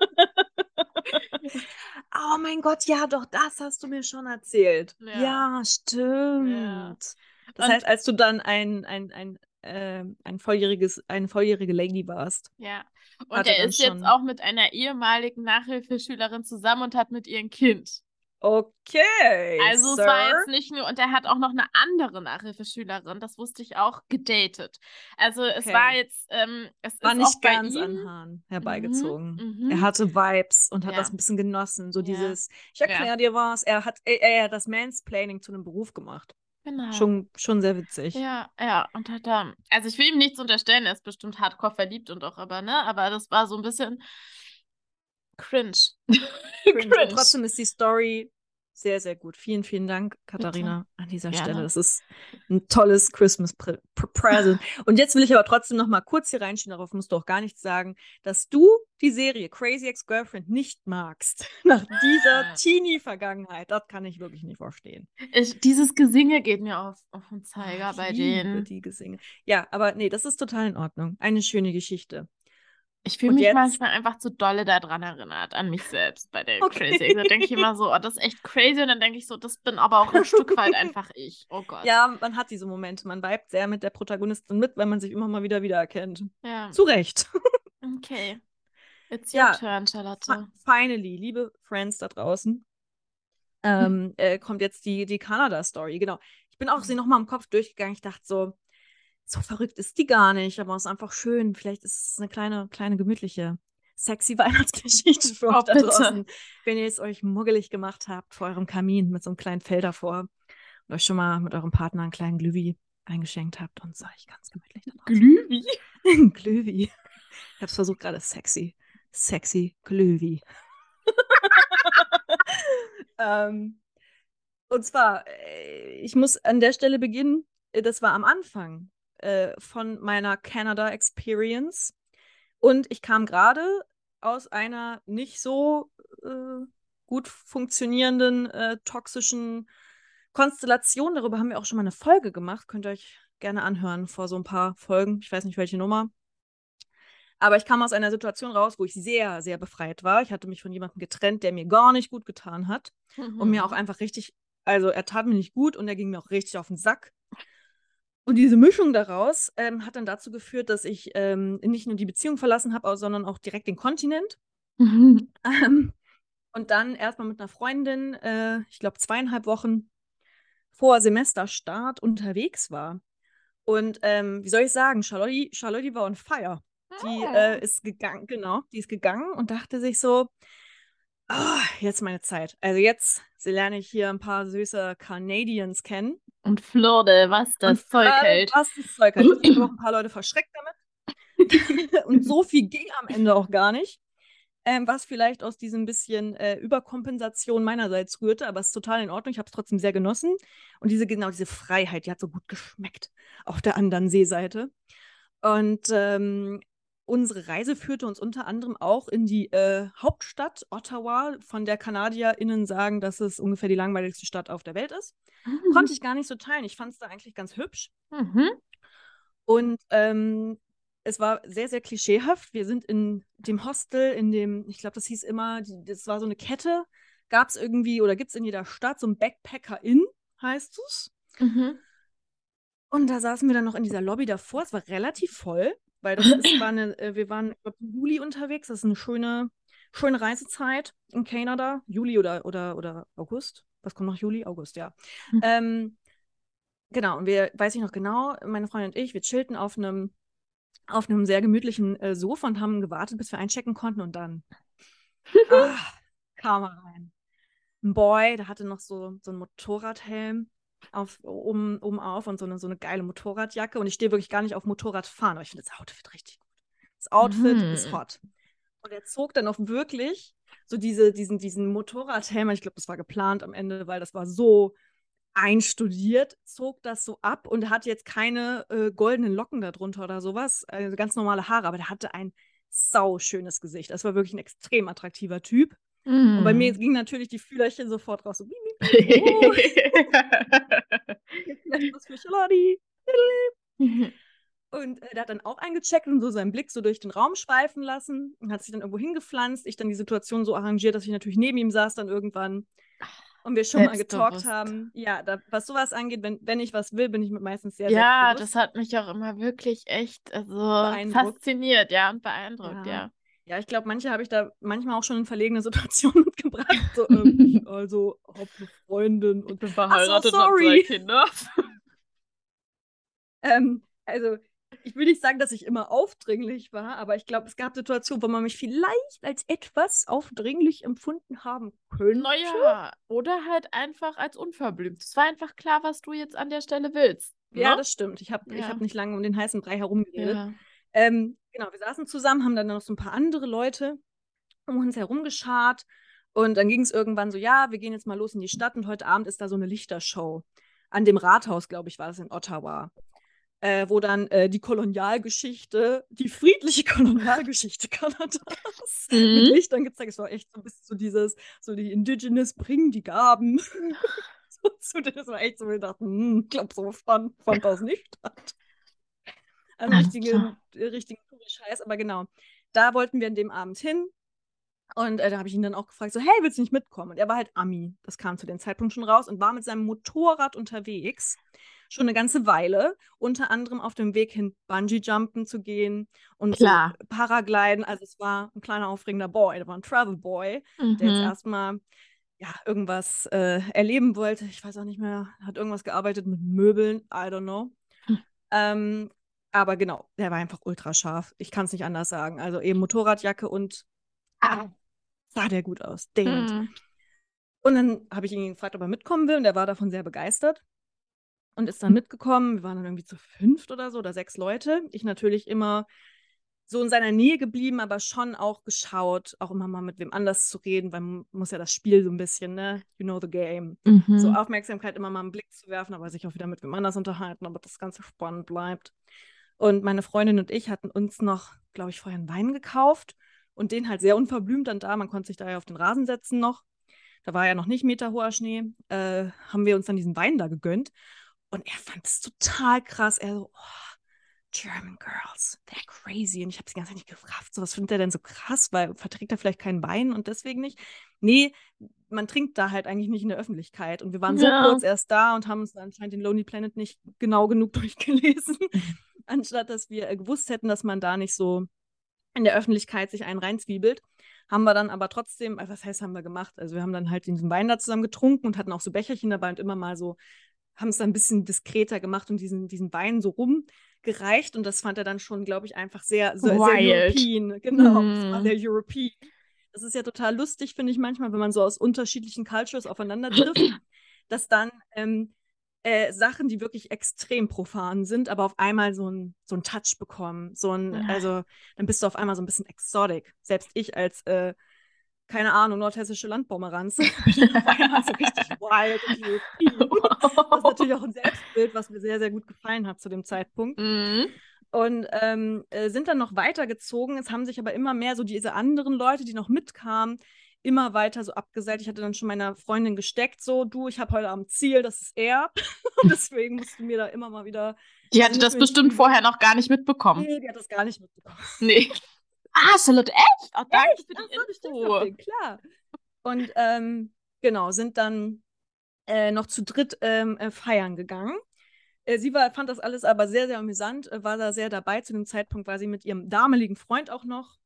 Oh mein Gott, ja, doch, das hast du mir schon erzählt. Ja. Ja, stimmt. Das Und- heißt, als du dann ein, ein, ein, ähm, ein volljähriges, eine volljährige Lady warst. ja. Und er ist jetzt schon- auch mit einer ehemaligen Nachhilfeschülerin zusammen und hat mit ihr ein Kind. Okay. Also Sir. es war jetzt nicht nur, und er hat auch noch eine andere Nachhilfeschülerin, das wusste ich auch, gedatet. Also es Okay. war jetzt, ähm, es war ist nicht auch bei ganz ihm, an Haaren herbeigezogen. mhm. Er hatte Vibes und hat Ja. das ein bisschen genossen. So Ja. dieses, ich erkläre dir was. Er hat, er, er hat das Mansplaining zu einem Beruf gemacht. Genau. Schon, schon sehr witzig. Ja, ja, und hat da, also ich will ihm nichts unterstellen, er ist bestimmt hardcore verliebt und auch, aber, ne, aber das war so ein bisschen cringe. (laughs) Cringe. Und trotzdem ist die Story sehr, sehr gut. Vielen, vielen Dank, Katharina, an dieser Gerne. Stelle. Das ist ein tolles Christmas Pre Pre Present. Und jetzt will ich aber trotzdem noch mal kurz hier reinschieben, darauf musst du auch gar nichts sagen, dass du die Serie Crazy Ex-Girlfriend nicht magst. (laughs) Nach dieser Teenie-Vergangenheit. Das kann ich wirklich nicht verstehen. Ich, dieses Gesinge geht mir auf, auf den Zeiger Ich bei denen. die Gesinge. Ja, aber nee, das ist total in Ordnung. Eine schöne Geschichte. Ich fühle mich jetzt- manchmal einfach zu dolle daran erinnert, an mich selbst bei der Okay. Crazy. Da denke ich immer so, oh, das ist echt crazy. Und dann denke ich so, das bin aber auch ein Stück weit einfach ich. Oh Gott. Ja, man hat diese Momente. Man vibet sehr mit der Protagonistin mit, weil man sich immer mal wieder wiedererkennt. Ja. Zu Recht. Okay. It's Ja. your turn, Charlotte. Fi- Finally, liebe Friends da draußen, ähm, äh, kommt jetzt die, die Kanada-Story. Genau. Ich bin auch sie nochmal im Kopf durchgegangen. Ich dachte so, so verrückt ist die gar nicht, aber es ist einfach schön. Vielleicht ist es eine kleine, kleine, gemütliche, sexy (laughs) Weihnachtsgeschichte für Oh, euch da draußen. Wenn ihr es euch muggelig gemacht habt vor eurem Kamin mit so einem kleinen Fell davor und euch schon mal mit eurem Partner einen kleinen Glühwi eingeschenkt habt und euch ganz gemütlich. Glühwi? (laughs) Glühwi. Ich habe es versucht gerade sexy. Sexy Glühwi. (laughs) ähm, und zwar, äh, ich muss an der Stelle beginnen, das war am Anfang äh, von meiner Canada Experience. Und ich kam gerade aus einer nicht so äh, gut funktionierenden, äh, toxischen Konstellation. Darüber haben wir auch schon mal eine Folge gemacht. Könnt ihr euch gerne anhören vor so ein paar Folgen. Ich weiß nicht, welche Nummer. Aber ich kam aus einer Situation raus, wo ich sehr, sehr befreit war. Ich hatte mich von jemandem getrennt, der mir gar nicht gut getan hat. Und mir auch einfach richtig, also er tat mir nicht gut und er ging mir auch richtig auf den Sack. Und diese Mischung daraus ähm, hat dann dazu geführt, dass ich ähm, nicht nur die Beziehung verlassen habe, sondern auch direkt den Kontinent. Mhm. Ähm, und dann erstmal mit einer Freundin, äh, ich glaube zweieinhalb Wochen vor Semesterstart unterwegs war. Und ähm, wie soll ich sagen, Charlotte, Charlotte war on fire. Die äh, ist gegangen, genau, die ist gegangen und dachte sich so, ah, jetzt meine Zeit. Also jetzt lerne ich hier ein paar süße Canadians kennen. Und Florde, was das Und, Zeug hält. Was das Zeug hält. Ich habe auch ein paar Leute verschreckt damit. (laughs) und so viel ging am Ende auch gar nicht. Ähm, was vielleicht aus diesem bisschen äh, Überkompensation meinerseits rührte, aber es ist total in Ordnung. Ich habe es trotzdem sehr genossen. Und diese, genau, diese Freiheit, die hat so gut geschmeckt auf der anderen Seeseite. Und ähm, unsere Reise führte uns unter anderem auch in die äh, Hauptstadt Ottawa, von der KanadierInnen sagen, dass es ungefähr die langweiligste Stadt auf der Welt ist. Konnte ich gar nicht so teilen. Ich fand es da eigentlich ganz hübsch. Mhm. Und ähm, es war sehr, sehr klischeehaft. Wir sind in dem Hostel, in dem, ich glaube, das hieß immer, das war so eine Kette, gab es irgendwie oder gibt es in jeder Stadt so ein Backpacker-Inn, heißt es. Mhm. Und da saßen wir dann noch in dieser Lobby davor. Es war relativ voll, weil das ist, war eine, äh, wir waren im Juli unterwegs. Das ist eine schöne, schöne Reisezeit in Kanada. Juli oder, oder, oder August. Was kommt noch? Juli? August, ja. Mhm. Ähm, genau, und wir, weiß ich noch genau, meine Freundin und ich, wir chillten auf einem auf einem sehr gemütlichen äh, Sofa und haben gewartet, bis wir einchecken konnten und dann ach, (laughs) kam er rein. Ein Boy, der hatte noch so, so einen Motorradhelm auf, um, um auf und so eine, so eine geile Motorradjacke. Und ich stehe wirklich gar nicht auf Motorradfahren, aber ich finde das Outfit richtig gut. Das Outfit mhm. ist hot. Und er zog dann auch wirklich so diese, diesen, diesen Motorradhelm, ich glaube, das war geplant am Ende, weil das war so einstudiert, zog das so ab und hat jetzt keine äh, goldenen Locken darunter oder sowas, also ganz normale Haare, aber der hatte ein sau schönes Gesicht. Das war wirklich ein extrem attraktiver Typ. Mm. Und bei mir mm. gingen natürlich die Fühlerchen sofort raus. So, bieb, bieb, oh. (laughs) was für Schaladi. Und äh, der hat dann auch eingecheckt und so seinen Blick so durch den Raum schweifen lassen und hat sich dann irgendwo hingepflanzt. Ich dann die Situation so arrangiert, dass ich natürlich neben ihm saß dann irgendwann und wir schon mal getalkt haben. Ja, da, was sowas angeht, wenn, wenn ich was will, bin ich meistens sehr, Ja, das hat mich auch immer wirklich echt also, fasziniert, ja, und beeindruckt, ja. ja. Ja, ich glaube, manche habe ich da manchmal auch schon in verlegene (laughs) Situationen mitgebracht. So, ähm, (laughs) also, hab eine Freundin und bin verheiratet so, und drei Kinder. (laughs) ähm, also, ich will nicht sagen, dass ich immer aufdringlich war, aber ich glaube, es gab Situationen, wo man mich vielleicht als etwas aufdringlich empfunden haben könnte. Naja, oder halt einfach als unverblümt. Es war einfach klar, was du jetzt an der Stelle willst. Ja, ne? das stimmt. Ich habe ja. hab nicht lange um den heißen Brei herumgeredet. Ja. Ähm, genau, wir saßen zusammen, haben dann noch so ein paar andere Leute um uns herum geschart. Und dann ging es irgendwann so, ja, wir gehen jetzt mal los in die Stadt und heute Abend ist da so eine Lichtershow. An dem Rathaus, glaube ich, war das in Ottawa äh, wo dann äh, die Kolonialgeschichte, die friedliche (laughs) Kolonialgeschichte Kanadas mhm. mit Lichtern gezeigt. Es war echt so ein bisschen so dieses, so die Indigenous bringen die Gaben. (laughs) (laughs) so, so, das war echt so, wir dachten, hm, ich glaube, so fand, fand das nicht statt. Also richtigen, richtigen Scheiß, aber genau. Da wollten wir an dem Abend hin. Und äh, da habe ich ihn dann auch gefragt, so, hey, willst du nicht mitkommen? Und er war halt Ami. Das kam zu dem Zeitpunkt schon raus und war mit seinem Motorrad unterwegs schon eine ganze Weile, unter anderem auf dem Weg hin Bungee-Jumpen zu gehen und Klar. So Paragliden. Also es war ein kleiner aufregender Boy, der war ein Travel Boy, mhm. der jetzt mhm. erstmal ja, irgendwas äh, erleben wollte. Ich weiß auch nicht mehr, hat irgendwas gearbeitet mit Möbeln, I don't know. Hm. Ähm, aber genau, der war einfach ultra scharf. Ich kann es nicht anders sagen. Also eben Motorradjacke und ah, sah der gut aus. Damn. Hm. Und dann habe ich ihn gefragt, ob er mitkommen will und er war davon sehr begeistert und ist dann mitgekommen. Wir waren dann irgendwie zu fünft oder so oder sechs Leute. Ich natürlich immer so in seiner Nähe geblieben, aber schon auch geschaut, auch immer mal mit wem anders zu reden, weil man muss ja das Spiel so ein bisschen, ne? You know the game. Mhm. So Aufmerksamkeit immer mal einen Blick zu werfen, aber sich auch wieder mit wem anders unterhalten, aber das Ganze spannend bleibt. Und meine Freundin und ich hatten uns noch, glaube ich, vorher einen Wein gekauft und den halt sehr unverblümt dann da. Man konnte sich da ja auf den Rasen setzen noch. Da war ja noch nicht meterhoher Schnee. Äh, haben wir uns dann diesen Wein da gegönnt. Und er fand es total krass. Er so, oh, German Girls, they're crazy. Und ich habe es die ganze Zeit nicht gefragt, so was findet er denn so krass, weil verträgt er vielleicht keinen Wein und deswegen nicht? Nee, man trinkt da halt eigentlich nicht in der Öffentlichkeit. Und wir waren so ja. kurz erst da und haben uns anscheinend den Lonely Planet nicht genau genug (laughs) durchgelesen, anstatt dass wir äh, gewusst hätten, dass man da nicht so in der Öffentlichkeit sich einen reinzwiebelt. Haben wir dann aber trotzdem, äh, was heißt, haben wir gemacht? Also wir haben dann halt diesen Wein da zusammen getrunken und hatten auch so Becherchen dabei und immer mal so haben es dann ein bisschen diskreter gemacht und diesen, diesen Wein so rumgereicht. Und das fand er dann schon, glaube ich, einfach sehr, sehr, sehr European. Genau, mm. das war sehr European. Das ist ja total lustig, finde ich manchmal, wenn man so aus unterschiedlichen Cultures aufeinander trifft, dass dann ähm, äh, Sachen, die wirklich extrem profan sind, aber auf einmal so ein, so ein Touch bekommen. So ein, ja. also dann bist du auf einmal so ein bisschen exotic. Selbst ich als äh, keine Ahnung, nordhessische Landbaumeranz. (laughs) so richtig wild und wow. Das ist natürlich auch ein Selbstbild, was mir sehr, sehr gut gefallen hat zu dem Zeitpunkt. Mhm. Und ähm, äh, sind dann noch weitergezogen. Es haben sich aber immer mehr so diese anderen Leute, die noch mitkamen, immer weiter so abgeseilt. Ich hatte dann schon meiner Freundin gesteckt, so, du, ich habe heute Abend Ziel, das ist er. (laughs) Und deswegen mussten wir da immer mal wieder. Die hatte das bestimmt vorher noch gar nicht mitbekommen. Nee, die hat das gar nicht mitbekommen. (laughs) Nee. Ah, Charlotte, echt? Oh, danke echt? für die Info. Den, klar. Und ähm, genau, sind dann äh, noch zu dritt ähm, äh, feiern gegangen. Äh, sie war, fand das alles aber sehr, sehr amüsant, äh, war da sehr dabei. Zu dem Zeitpunkt war sie mit ihrem damaligen Freund auch noch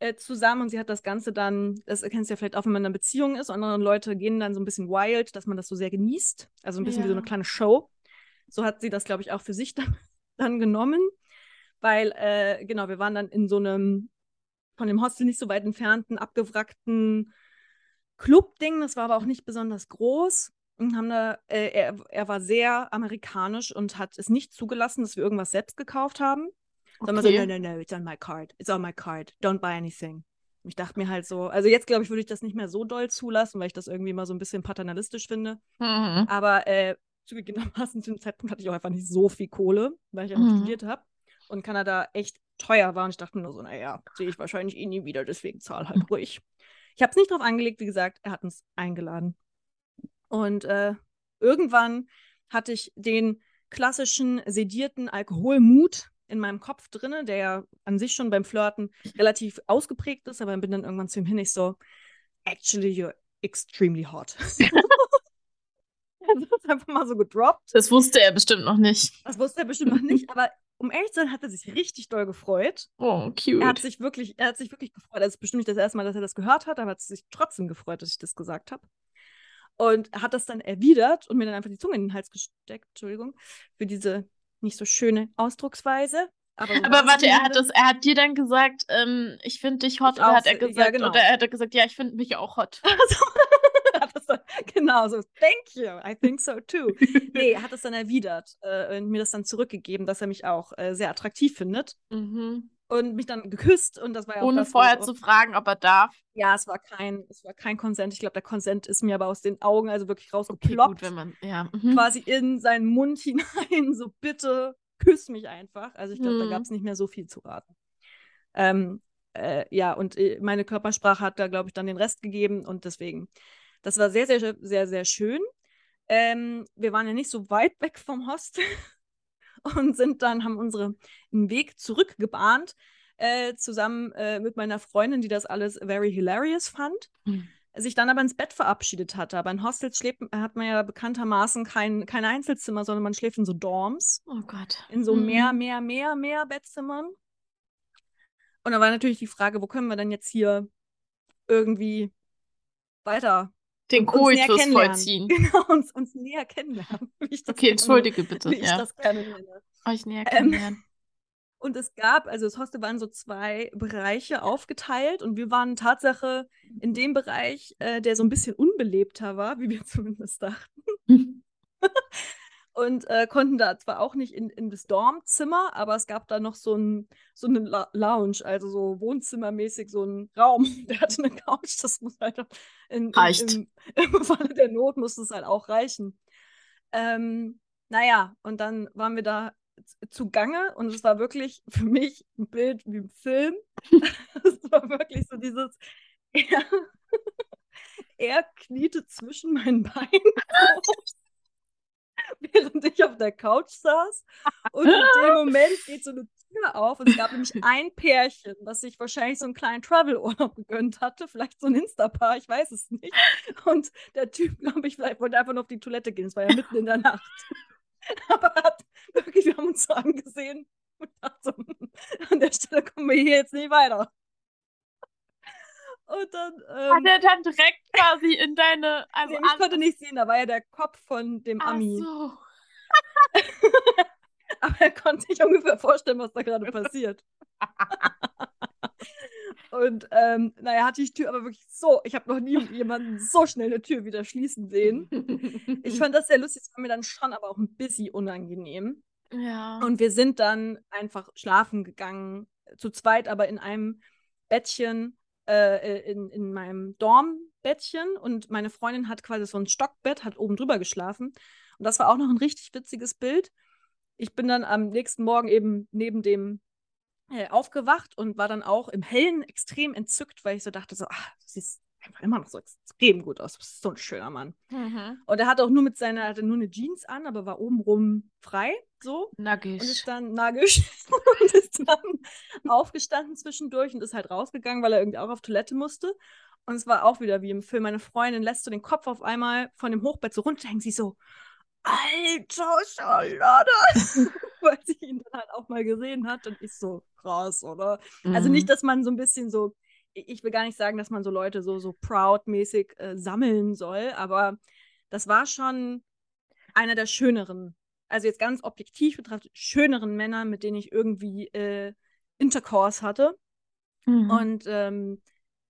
äh, zusammen und sie hat das Ganze dann, das kennst du ja vielleicht auch, wenn man in einer Beziehung ist, andere Leute gehen dann so ein bisschen wild, dass man das so sehr genießt. Also ein bisschen ja. wie so eine kleine Show. So hat sie das, glaube ich, auch für sich (laughs) dann, dann genommen, weil, äh, genau, wir waren dann in so einem von dem Hostel nicht so weit entfernten, abgewrackten Club-Ding. Das war aber auch nicht besonders groß. Und haben da, äh, er, er war sehr amerikanisch und hat es nicht zugelassen, dass wir irgendwas selbst gekauft haben. Okay. Sondern so, no, no, no, it's on my card. It's on my card. Don't buy anything. Ich dachte mir halt so, also jetzt glaube ich, würde ich das nicht mehr so doll zulassen, weil ich das irgendwie mal so ein bisschen paternalistisch finde. Mhm. Aber äh, zugegebenermaßen zu dem Zeitpunkt hatte ich auch einfach nicht so viel Kohle, weil ich einfach mhm. studiert habe. Und Kanada echt teuer war. Und ich dachte mir nur so, naja, sehe ich wahrscheinlich eh nie wieder, deswegen zahl halt ruhig. Ich habe es nicht drauf angelegt, wie gesagt, er hat uns eingeladen. Und äh, irgendwann hatte ich den klassischen sedierten Alkoholmut in meinem Kopf drin, der ja an sich schon beim Flirten relativ ausgeprägt ist, aber bin dann irgendwann zu ihm hin, ich so, actually, you're extremely hot. (laughs) das ist einfach mal so gedroppt. Das wusste er bestimmt noch nicht. Das wusste er bestimmt noch nicht, aber um ehrlich zu sein, hat er sich richtig doll gefreut. Oh, cute. Er hat sich wirklich, er hat sich wirklich gefreut. Das ist bestimmt nicht das erste Mal, dass er das gehört hat, aber er hat sich trotzdem gefreut, dass ich das gesagt habe. Und hat das dann erwidert und mir dann einfach die Zunge in den Hals gesteckt, Entschuldigung, für diese nicht so schöne Ausdrucksweise. Aber, so aber warte, er hat, das, er hat dir dann gesagt, ähm, ich finde dich hot, oder hat er gesagt, ja, genau. oder er hat gesagt, ja, ich finde mich auch hot. (laughs) (laughs) genau so, thank you, I think so too. nee, er (laughs) hat es dann erwidert äh, und mir das dann zurückgegeben, dass er mich auch äh, sehr attraktiv findet. Mhm. Und mich dann geküsst und das war ja Ohne das, vorher zu fragen, ob er darf. Ja, es war kein, es war kein Konsent. Ich glaube, der Konsent ist mir aber aus den Augen also wirklich rausgeploppt. Okay, gut, wenn man, ja. Mhm. Quasi in seinen Mund (laughs) hinein, so bitte küss mich einfach. Also ich glaube, mhm. da gab es nicht mehr so viel zu raten. Ähm, äh, ja, und äh, meine Körpersprache hat da, glaube ich, dann den Rest gegeben und deswegen das war sehr, sehr, sehr, sehr schön. Ähm, wir waren ja nicht so weit weg vom Hostel und sind dann, haben unseren Weg zurückgebahnt, äh, zusammen äh, mit meiner Freundin, die das alles very hilarious fand. Mhm. Sich dann aber ins Bett verabschiedet hatte. Aber in Hostels schläft, hat man ja bekanntermaßen kein, kein Einzelzimmer, sondern man schläft in so Dorms. Oh Gott. In so mhm. mehr, mehr, mehr, mehr Bettzimmern. Und da war natürlich die Frage, wo können wir denn jetzt hier irgendwie weiter den Koitus vollziehen. (laughs) Genau, uns, uns näher kennenlernen. (laughs) okay, entschuldige bitte. Wie ja. ich das gerne nenne. Euch näher ähm, kennenlernen. Ähm, (laughs) und es gab, also das Hostel waren so zwei Bereiche aufgeteilt und wir waren Tatsache in dem Bereich, äh, der so ein bisschen unbelebter war, wie wir zumindest dachten. Und äh, konnten da zwar auch nicht in, in das Dormzimmer, aber es gab da noch so, ein, so eine La Lounge, also so wohnzimmermäßig so ein Raum. (laughs) Der hatte eine Couch, das muss halt in, Reicht. In, im, (laughs) im Falle der Not muss es halt auch reichen. Ähm, naja, und dann waren wir da zugange und es war wirklich für mich ein Bild wie ein Film. (laughs) es war wirklich so dieses, er, er kniete zwischen meinen Beinen (laughs) während ich auf der Couch saß. Und in dem Moment geht so eine Tür auf und es gab nämlich ein Pärchen, das sich wahrscheinlich so einen kleinen Travel-Urlaub gegönnt hatte, vielleicht so ein Insta-Paar, ich weiß es nicht. Und der Typ, glaube ich, vielleicht wollte einfach nur auf die Toilette gehen, es war ja mitten in der Nacht. (laughs) Aber hat wirklich, wir haben uns so angesehen und dachte so, an der Stelle kommen wir hier jetzt nicht weiter. Und dann. Ähm, Hat er dann direkt quasi in deine. Also nee, ich konnte nicht sehen, da war ja der Kopf von dem Ami. Ach so. (laughs) Aber er konnte sich ungefähr vorstellen, was da gerade passiert. (laughs) Und ähm, naja, hatte ich die Tür aber wirklich so, ich habe noch nie jemanden so schnell eine Tür wieder schließen sehen. Ich fand das sehr lustig, es war mir dann schon aber auch ein bisschen unangenehm. Ja. Und wir sind dann einfach schlafen gegangen, zu zweit, aber in einem Bettchen äh, äh, in, in meinem Dormbettchen und meine Freundin hat quasi so ein Stockbett, hat oben drüber geschlafen. Und das war auch noch ein richtig witziges Bild. Ich bin dann am nächsten Morgen eben neben dem äh, aufgewacht und war dann auch im Hellen extrem entzückt, weil ich so dachte, so, ach, du siehst einfach immer noch so extrem gut aus. Das ist so ein schöner Mann. Mhm. Und er hat auch nur mit seiner, hatte nur eine Jeans an, aber war obenrum frei, so. Nackig. Und ist dann nackig (laughs) und ist dann aufgestanden zwischendurch und ist halt rausgegangen, weil er irgendwie auch auf Toilette musste. Und es war auch wieder wie im Film. Meine Freundin lässt so den Kopf auf einmal von dem Hochbett so runterhängen. Sie so, alter Charlotte! (laughs) weil sie ihn dann halt auch mal gesehen hat. Und ich so, krass, oder? Mhm. Also nicht, dass man so ein bisschen so, ich will gar nicht sagen, dass man so Leute so, so proud-mäßig äh, sammeln soll, aber das war schon einer der schöneren, also jetzt ganz objektiv betrachtet, schöneren Männer, mit denen ich irgendwie äh, Intercourse hatte. Mhm. Und ähm,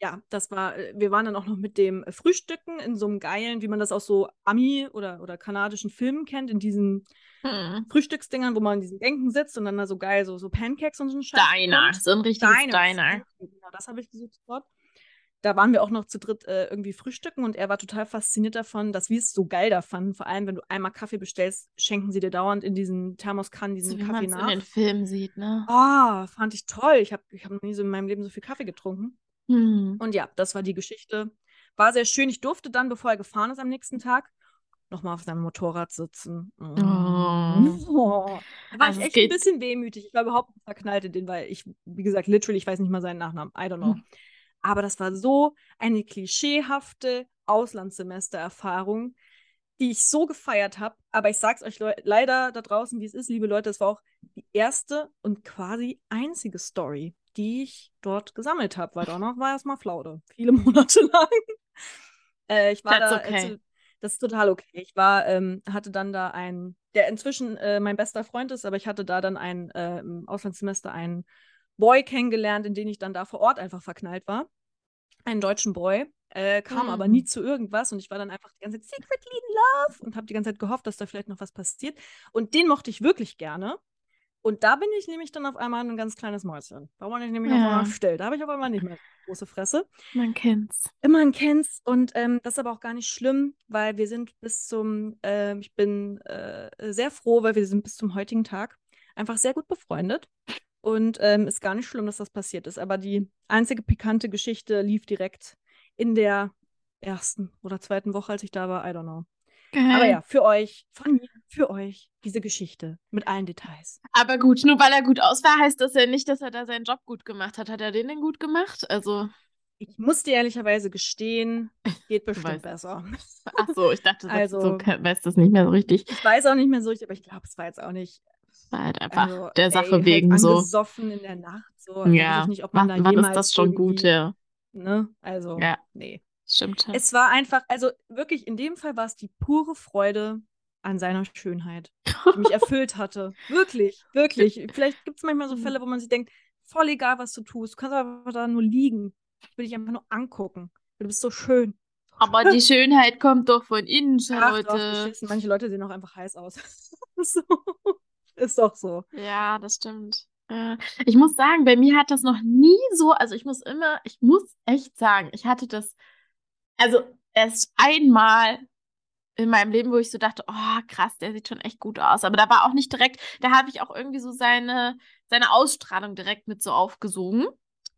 ja, das war, äh, wir waren dann auch noch mit dem Frühstücken in so einem geilen, wie man das aus so Ami- oder, oder kanadischen Filmen kennt, in diesen Mhm. Frühstücksdingern, wo man in diesen Bänken sitzt und dann da so geil so, so Pancakes und so ein Scheiß Diner. So ein richtiges Diner. Diner. Genau, das habe ich gesucht dort. Da waren wir auch noch zu dritt äh, irgendwie frühstücken und er war total fasziniert davon, dass wir es so geil da fanden. Vor allem, wenn du einmal Kaffee bestellst, schenken sie dir dauernd in diesen Thermoskannen diesen So wie man Kaffee es in nach. den Filmen sieht, ne? Ah, fand ich toll. Ich habe ich hab noch nie so in meinem Leben so viel Kaffee getrunken. Mhm. Und ja, das war die Geschichte. War sehr schön. Ich durfte dann, bevor er gefahren ist am nächsten Tag, nochmal auf seinem Motorrad sitzen. Oh. Oh. (laughs) Da war Also ich echt geht- ein bisschen wehmütig. Ich war überhaupt verknallt in den, weil ich, wie gesagt, literally, ich weiß nicht mal seinen Nachnamen. I don't know. Aber das war so eine klischeehafte Auslandssemestererfahrung, die ich so gefeiert habe. Aber ich sag's euch leu- leider da draußen, wie es ist, liebe Leute, es war auch die erste und quasi einzige Story, die ich dort gesammelt habe, weil danach war erstmal Flaude. Viele (laughs) Monate lang. Äh, ich war That's da, okay. das ist total okay. Ich war, ähm, hatte dann da einen, der inzwischen äh, mein bester Freund ist, aber ich hatte da dann ein, äh, im Auslandssemester einen Boy kennengelernt, in den ich dann da vor Ort einfach verknallt war. Einen deutschen Boy. Äh, kam aber Mhm. nie zu irgendwas und ich war dann einfach die ganze Zeit secretly in love und habe die ganze Zeit gehofft, dass da vielleicht noch was passiert. Und den mochte ich wirklich gerne. Und da bin ich nämlich dann auf einmal ein ganz kleines Mäuschen. Da war ich nämlich auf Ja. einmal still. Da habe ich auf einmal nicht mehr große Fresse Man kennt's. man kennt's und ähm, das ist aber auch gar nicht schlimm, weil wir sind bis zum, äh, ich bin äh, sehr froh, weil wir sind bis zum heutigen Tag einfach sehr gut befreundet und ähm, ist gar nicht schlimm, dass das passiert ist. Aber die einzige pikante Geschichte lief direkt in der ersten oder zweiten Woche, als ich da war. I don't know. Geil. Aber ja, für euch, von mir, für euch diese Geschichte mit allen Details. Aber gut, nur weil er gut aus war, heißt das ja nicht, dass er da seinen Job gut gemacht hat. Hat er den denn gut gemacht? Also, Ich muss dir ehrlicherweise gestehen, geht (laughs) bestimmt weißt. besser. ach so, ich dachte, also, (laughs) Also- so ke- weiß das nicht mehr so richtig. Ich weiß auch nicht mehr so richtig, aber ich glaube, es war jetzt auch nicht War halt einfach Also, der ey, Sache halt wegen so. angesoffen in der Nacht. So. Also weiß Ja, ich nicht, ob man wann, da wann ist das schon gut, ja. Ne? Also, Ja. nee. Stimmt. Es war einfach, also wirklich, in dem Fall war es die pure Freude an seiner Schönheit, die mich (laughs) erfüllt hatte. Wirklich, wirklich. Vielleicht gibt es manchmal so Fälle, wo man sich denkt, voll egal, was du tust. Du kannst einfach da nur liegen. Ich will dich einfach nur angucken. Du bist so schön. Aber die Schönheit kommt doch von innen, Ach, geschissen. Manche Leute sehen auch einfach heiß aus. (laughs) so. Ist doch so. Ja, das stimmt. Äh, Ich muss sagen, bei mir hat das noch nie so, also ich muss immer, ich muss echt sagen, ich hatte das, also erst einmal in meinem Leben, wo ich so dachte, oh krass, der sieht schon echt gut aus. Aber da war auch nicht direkt, da habe ich auch irgendwie so seine, seine Ausstrahlung direkt mit so aufgesogen.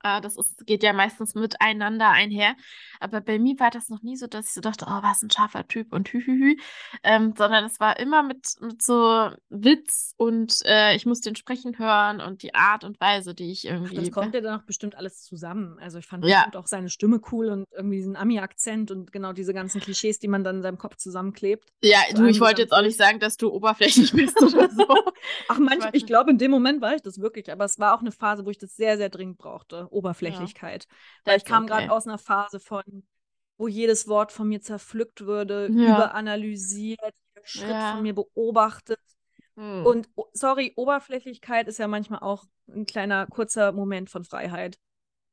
Äh, Das ist, geht ja meistens miteinander einher. Aber bei mir war das noch nie so, dass ich so dachte, oh, was ein scharfer Typ und hühühü. Ähm, sondern es war immer mit, mit so Witz und äh, ich muss den sprechen hören und die Art und Weise, die ich irgendwie. das kommt ja dann auch bestimmt alles zusammen. Also ich fand Ja. bestimmt auch seine Stimme cool und irgendwie diesen Ami-Akzent und genau diese ganzen Klischees, die man dann in seinem Kopf zusammenklebt. Ja, du, ich wollte jetzt auch nicht sagen, dass du oberflächlich (laughs) bist oder so. Ach, manch, wollte- ich glaube, in dem Moment war ich das wirklich, aber es war auch eine Phase, wo ich das sehr, sehr dringend brauchte. Oberflächlichkeit. Weil ich kam okay. gerade aus einer Phase von, wo jedes Wort von mir zerpflückt würde, Ja. überanalysiert, jeder Schritt Ja. von mir beobachtet. Hm. Und oh, sorry, Oberflächlichkeit ist ja manchmal auch ein kleiner, kurzer Moment von Freiheit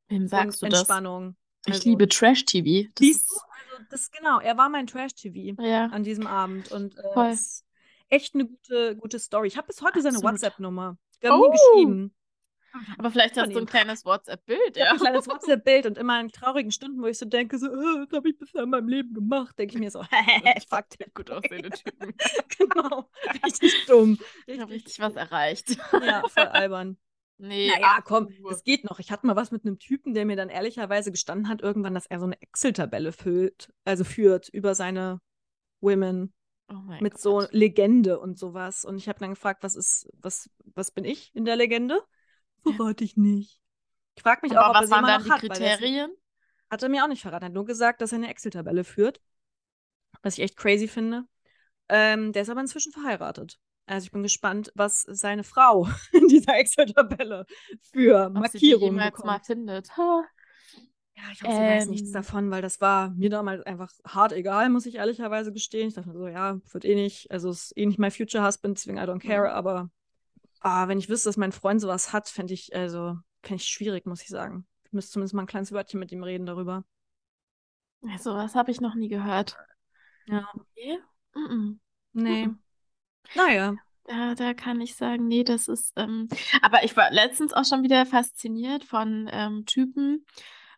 Wem sagst und du das? Entspannung. Ich Also, liebe Trash-TV. Das Siehst du? Also das genau, er war mein Trash-TV Ja. an diesem Abend und äh, echt eine gute, gute Story. Ich habe bis heute seine Absolut. WhatsApp-Nummer. Wir haben Oh. nie geschrieben. Aber vielleicht hast du ein kleines WhatsApp-Bild, (laughs) ja. ein kleines WhatsApp-Bild und immer in traurigen Stunden, wo ich so denke, so, äh, das habe ich bisher in meinem Leben gemacht, denke ich mir so, (laughs) fuck, der Gut aussehende Typen. (laughs) genau, richtig dumm. Ich habe richtig was erreicht. Ja, voll albern. Nee, naja, komm, das geht noch. Ich hatte mal was mit einem Typen, der mir dann ehrlicherweise gestanden hat, irgendwann, dass er so eine Excel-Tabelle füllt, also führt über seine Women oh mit Gott. so Legende und sowas. Und ich habe dann gefragt, was ist, was, was bin ich in der Legende? Verrate ich nicht. Ich frage mich Aber auch, ob er was waren dann noch die hat. er Kriterien? Hat er mir auch nicht verraten. Er hat nur gesagt, dass er eine Excel-Tabelle führt. Was ich echt crazy finde. Ähm, der ist aber inzwischen verheiratet. Also ich bin gespannt, was seine Frau (laughs) in dieser Excel-Tabelle für Markierungen bekommt. mal findet. Ha. Ja, ich hoffe, sie weiß nichts Ähm. davon, weil das war mir damals einfach hart egal, muss ich ehrlicherweise gestehen. Ich dachte mir so, ja, wird eh nicht, also ist eh nicht mein Future Husband, deswegen I don't care, Mhm. aber ah, wenn ich wüsste, dass mein Freund sowas hat, fände ich, also, fände ich schwierig, muss ich sagen. Ich müsste zumindest mal ein kleines Wörtchen mit ihm reden darüber. Ja, sowas habe ich noch nie gehört. Ja. Nee? Mhm. Nee. Mhm. Naja. Da, da kann ich sagen, nee, das ist. Ähm, aber ich war letztens auch schon wieder fasziniert von ähm, Typen.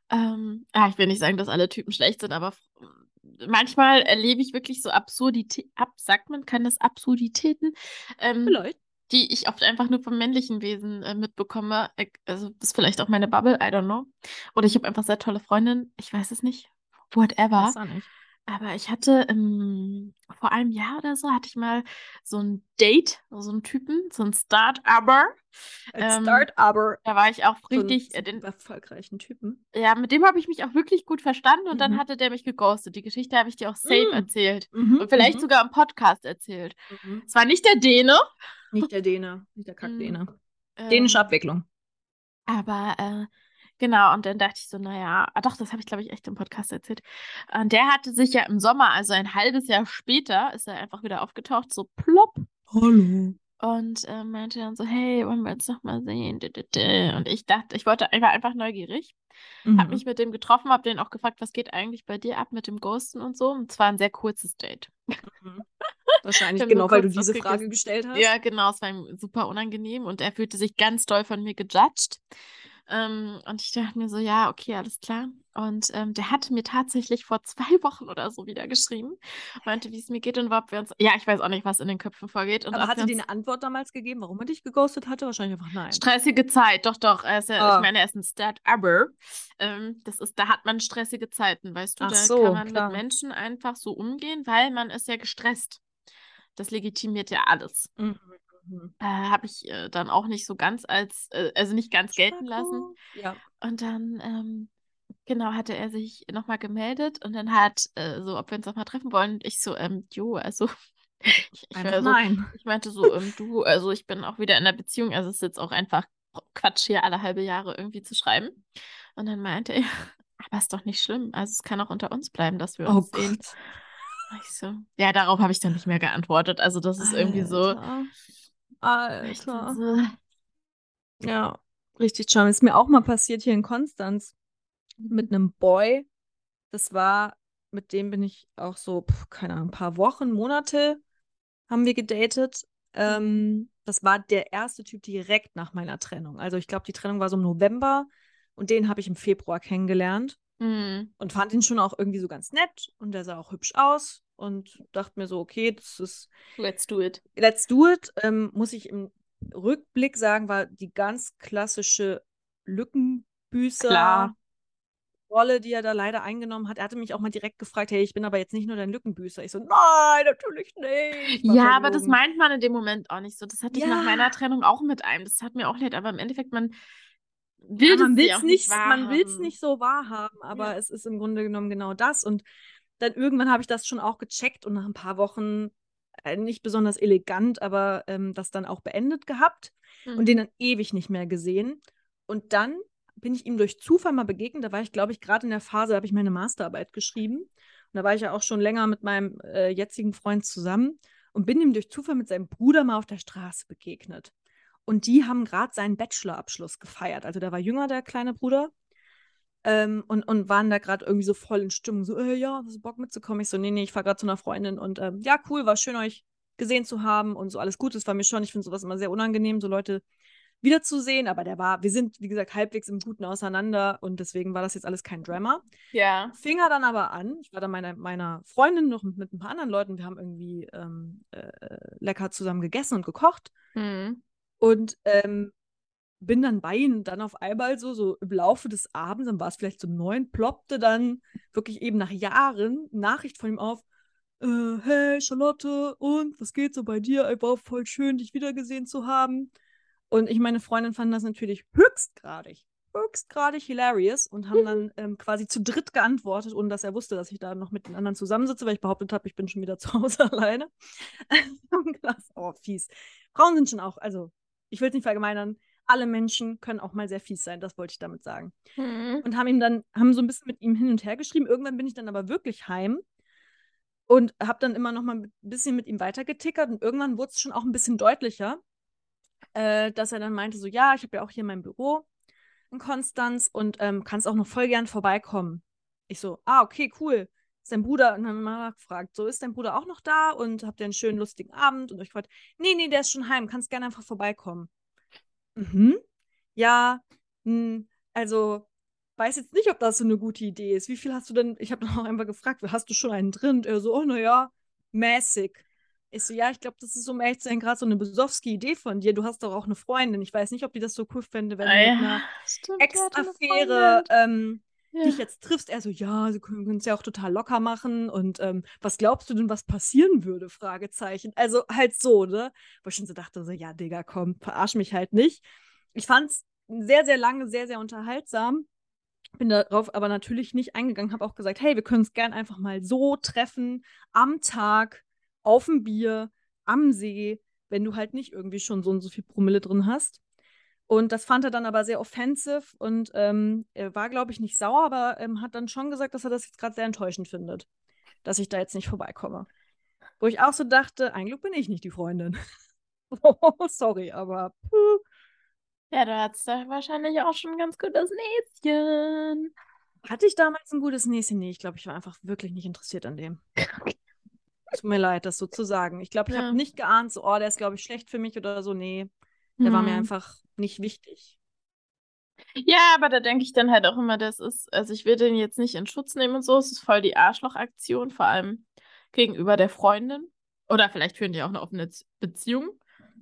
Ähm, ja, ich will nicht sagen, dass alle Typen schlecht sind, aber manchmal erlebe ich wirklich so Absurditäten. Ab, sagt man, kann das Absurditäten? Ähm, Vielleicht. Die ich oft einfach nur vom männlichen Wesen äh, mitbekomme. Äh, Also das ist vielleicht auch meine Bubble, I don't know. Oder ich habe einfach sehr tolle Freundinnen, ich weiß es nicht. Whatever. Nicht. Aber ich hatte ähm, vor einem Jahr oder so, hatte ich mal so ein Date, so einen Typen, so ein Start-Upper. Als Ähm, Start, aber Da war ich auch so einen richtig, äh, den, erfolgreichen Typen. ja, mit dem habe ich mich auch wirklich gut verstanden und dann Mhm. hatte der mich geghostet. Die Geschichte habe ich dir auch safe Mm. erzählt. Mhm, Und vielleicht mhm, sogar im Podcast erzählt. mhm. Es war nicht der Däne. Nicht der Däne, nicht der (laughs) Mm. Kackdäne. Dänische Ähm, Abwicklung. Aber äh, genau, und dann dachte ich so, naja, ah, doch, das habe ich, glaube ich, echt im Podcast erzählt. Und der hatte sich ja im Sommer, also ein halbes Jahr später, ist er einfach wieder aufgetaucht, so plopp. Hallo. Und äh, meinte dann so, hey, wollen wir uns noch mal sehen? Und ich dachte, ich wollte, ich war einfach neugierig. Hab Mhm. mich mit dem getroffen, hab den auch gefragt, was geht eigentlich bei dir ab mit dem Ghosten und so. Und zwar ein sehr kurzes Date. Mhm. (laughs) Wahrscheinlich genau, weil du diese Frage gestellt hast. Ja, genau, es war ihm super unangenehm und er fühlte sich ganz doll von mir gejudged. Ähm, und ich dachte mir so, ja, okay, alles klar. Und ähm, der hatte mir tatsächlich vor zwei (laughs) Wochen oder so wieder geschrieben, meinte, wie es mir geht und ob wir uns. Ja, ich weiß auch nicht, was in den Köpfen vorgeht. Und Aber hatte uns eine Antwort damals gegeben, warum er dich geghostet hatte? Wahrscheinlich einfach nein. stressige Zeit, doch, doch. Er ist ja, Ah. ich meine, er ist ein Start-Upper. Ähm, das ist, da hat man stressige Zeiten, weißt du? Ach da so, kann man klar. mit Menschen einfach so umgehen, weil man ist ja gestresst. Das legitimiert ja alles. Mhm. Mhm. Äh, habe ich äh, dann auch nicht so ganz als, äh, also nicht ganz gelten lassen. Ja. Und dann, ähm, genau, hatte er sich nochmal gemeldet und dann hat äh, so, ob wir uns nochmal treffen wollen. Und ich so, ähm, jo, also, (laughs) ich, ich, Einfach war so, nein. ich meinte so, ähm, du, also ich bin auch wieder in der Beziehung, also es ist jetzt auch einfach Quatsch, hier alle halbe Jahre irgendwie zu schreiben. Und dann meinte er, (laughs) aber ist doch nicht schlimm. Also es kann auch unter uns bleiben, dass wir Oh uns sehen. Gott. Ich so, ja, darauf habe ich dann nicht mehr geantwortet. Also das ist irgendwie so. Alter. Alter. so Ja, richtig charming. Ist mir auch mal passiert hier in Konstanz mit einem Boy. Das war, mit dem bin ich auch so, pf, keine Ahnung, ein paar Wochen, Monate haben wir gedatet. Ähm, das war der erste Typ direkt nach meiner Trennung. Also ich glaube, die Trennung war so im November und den habe ich im Februar kennengelernt hm, und fand ihn schon auch irgendwie so ganz nett und der sah auch hübsch aus und dachte mir so, okay, das ist let's do it. Let's Do It, ähm, muss ich im Rückblick sagen, war die ganz klassische Lückenbüßer-Rolle, die er da leider eingenommen hat. Er hatte mich auch mal direkt gefragt, hey, ich bin aber jetzt nicht nur dein Lückenbüßer. Ich so, nein, natürlich nicht. Ja, aber das meint man in dem Moment auch nicht so. Das hatte ich nach Ja. meiner Trennung auch mit einem. Das hat mir auch leid, aber im Endeffekt, man will Ja, man will ja es nicht, nicht man nicht so wahrhaben, aber Ja. es ist im Grunde genommen genau das. Und dann irgendwann habe ich das schon auch gecheckt und nach ein paar Wochen, äh, nicht besonders elegant, aber ähm, das dann auch beendet gehabt und Mhm. den dann ewig nicht mehr gesehen. Und dann bin ich ihm durch Zufall mal begegnet. Da war ich, glaube ich, gerade in der Phase, da habe ich meine Masterarbeit geschrieben. Und da war ich ja auch schon länger mit meinem äh, jetzigen Freund zusammen und bin ihm durch Zufall mit seinem Bruder mal auf der Straße begegnet. Und die haben gerade seinen Bachelorabschluss gefeiert. Also der war jünger, der kleine Bruder. Ähm, und, und waren da gerade irgendwie so voll in Stimmung. So, äh, ja, hast du Bock mitzukommen? Ich so, nee, nee, ich fahre gerade zu einer Freundin. Und ähm, ja, cool, war schön, euch gesehen zu haben und so alles gut. Das war mir schon, ich finde sowas immer sehr unangenehm, so Leute wiederzusehen. Aber der war, wir sind, wie gesagt, halbwegs im Guten auseinander und deswegen war das jetzt alles kein Drama. Ja. Fing er dann aber an. Ich war dann meiner, meiner Freundin noch mit, mit ein paar anderen Leuten. Wir haben irgendwie ähm, äh, lecker zusammen gegessen und gekocht. Mhm. Und ähm, bin dann bei ihnen dann auf einmal so, so im Laufe des Abends, dann war es vielleicht so neun, ploppte dann wirklich eben nach Jahren Nachricht von ihm auf, äh, hey Charlotte, und was geht so bei dir? War voll schön, dich wiedergesehen zu haben. Und ich meine Freundin fand das natürlich höchstgradig, höchstgradig hilarious und haben dann (laughs) ähm, quasi zu dritt geantwortet, ohne dass er wusste, dass ich da noch mit den anderen zusammensitze, weil ich behauptet habe, ich bin schon wieder (laughs) zu Hause alleine. (laughs) Oh, fies. Frauen sind schon auch, also ich will es nicht verallgemeinern, alle Menschen können auch mal sehr fies sein, das wollte ich damit sagen. Mhm. Und haben ihm dann, haben so ein bisschen mit ihm hin und her geschrieben. Irgendwann bin ich dann aber wirklich heim und habe dann immer noch mal ein bisschen mit ihm weitergetickert und irgendwann wurde es schon auch ein bisschen deutlicher, äh, dass er dann meinte so, ja, ich habe ja auch hier mein Büro in Konstanz und ähm, kannst auch noch voll gern vorbeikommen. Ich so, ah, okay, cool. Ist dein Bruder, und dann haben wir mal gefragt, so, ist dein Bruder auch noch da und habt ihr einen schönen, lustigen Abend? Und ich gefragt, nee, nee, der ist schon heim, kannst gerne einfach vorbeikommen. Mhm. Ja, mh, hm, also weiß jetzt nicht, ob das so eine gute Idee ist. Wie viel hast du denn? Ich habe (laughs) dann auch einfach gefragt, hast du schon einen drin? Und er so, oh, naja, mäßig. Ich so, ja, ich glaube, das ist um ehrlich zu sein gerade so eine Besowski-Idee von dir. Du hast doch auch eine Freundin. Ich weiß nicht, ob die das so cool fände, wenn ah, du mit einer Ex-Affäre ähm, ja. dich jetzt triffst. Er so, ja, sie können es ja auch total locker machen. Und ähm, was glaubst du denn, was passieren würde? Fragezeichen. Also halt so, ne? Wo ich schon so dachte, so, ja, Digga, komm, verarsch mich halt nicht. Ich fand es sehr, sehr lange, sehr, sehr unterhaltsam. Bin darauf aber natürlich nicht eingegangen, habe auch gesagt, hey, wir können es gern einfach mal so treffen, am Tag, auf dem Bier, am See, wenn du halt nicht irgendwie schon so und so viel Promille drin hast. Und das fand er dann aber sehr offensive und ähm, er war, glaube ich, nicht sauer, aber ähm, hat dann schon gesagt, dass er das jetzt gerade sehr enttäuschend findet, dass ich da jetzt nicht vorbeikomme. Wo ich auch so dachte, eigentlich bin ich nicht die Freundin. oh, (laughs) sorry, aber. Puh. Ja, du hattest da wahrscheinlich auch schon ein ganz gutes Näschen. Hatte ich damals ein gutes Näschen? Nee, ich glaube, ich war einfach wirklich nicht interessiert an dem. (laughs) Tut mir leid, das so zu sagen. Ich glaube, ich ja. habe nicht geahnt, so, oh, der ist, glaube ich, schlecht für mich oder so. Nee, der hm. war mir mhm. einfach nicht wichtig. Ja, aber da denke ich dann halt auch immer, das ist, also ich will den jetzt nicht in Schutz nehmen und so, es ist voll die Arschlochaktion, vor allem gegenüber der Freundin. Oder vielleicht führen die auch eine offene Beziehung.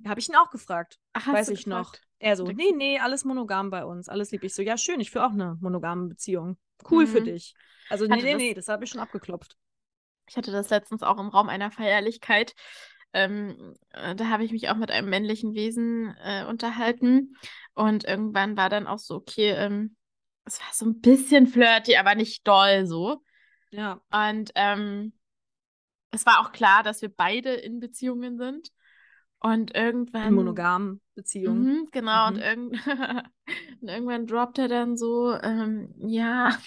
Habe ich ihn auch gefragt. Ach, Weiß ich gefragt? noch. Er so, nee, nee, alles monogam bei uns, alles lieb. Ich so, ja, schön, ich führe auch eine monogame Beziehung. Cool mhm. für dich. Also, nee, nee, nee, das habe ich schon abgeklopft. Ich hatte das letztens auch im Raum einer Feierlichkeit. Ähm, äh, da habe ich mich auch mit einem männlichen Wesen äh, unterhalten. Und irgendwann war dann auch so, okay, ähm, es war so ein bisschen flirty, aber nicht doll so. Ja. Und ähm, es war auch klar, dass wir beide in Beziehungen sind. Und irgendwann. In monogamen Beziehungen. Mhm, genau, mhm. Und, irgend (laughs) und, irgendwann droppt er dann so, ähm, ja.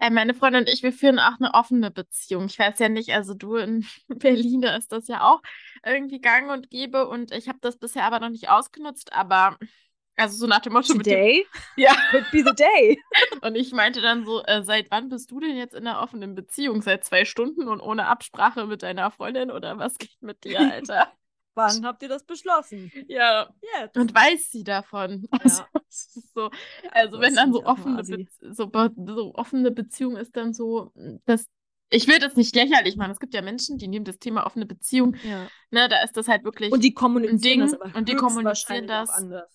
Äh, meine Freundin und ich, wir führen auch eine offene Beziehung. Ich weiß ja nicht, also du in (laughs) Berlin, da ist das ja auch irgendwie gang und gäbe und ich habe das bisher aber noch nicht ausgenutzt, aber also so nach dem Motto. Today? Dem, (laughs) ja. Could be the day. (laughs) Und ich meinte dann so, äh, seit wann bist du denn jetzt in einer offenen Beziehung? Seit zwei Stunden und ohne Absprache mit deiner Freundin oder was geht mit dir, Alter? Wann habt ihr das beschlossen? Ja. Jetzt. Und weiß sie davon. (laughs) Ja. Also, so, also wenn dann so offene, so, so offene Beziehung ist dann so, dass ich will das nicht lächerlich machen. Es gibt ja Menschen, die nehmen das Thema offene Beziehung. Ja. Ne, da ist das halt wirklich und die kommunizieren ein Ding, das und die kommunizieren das anders.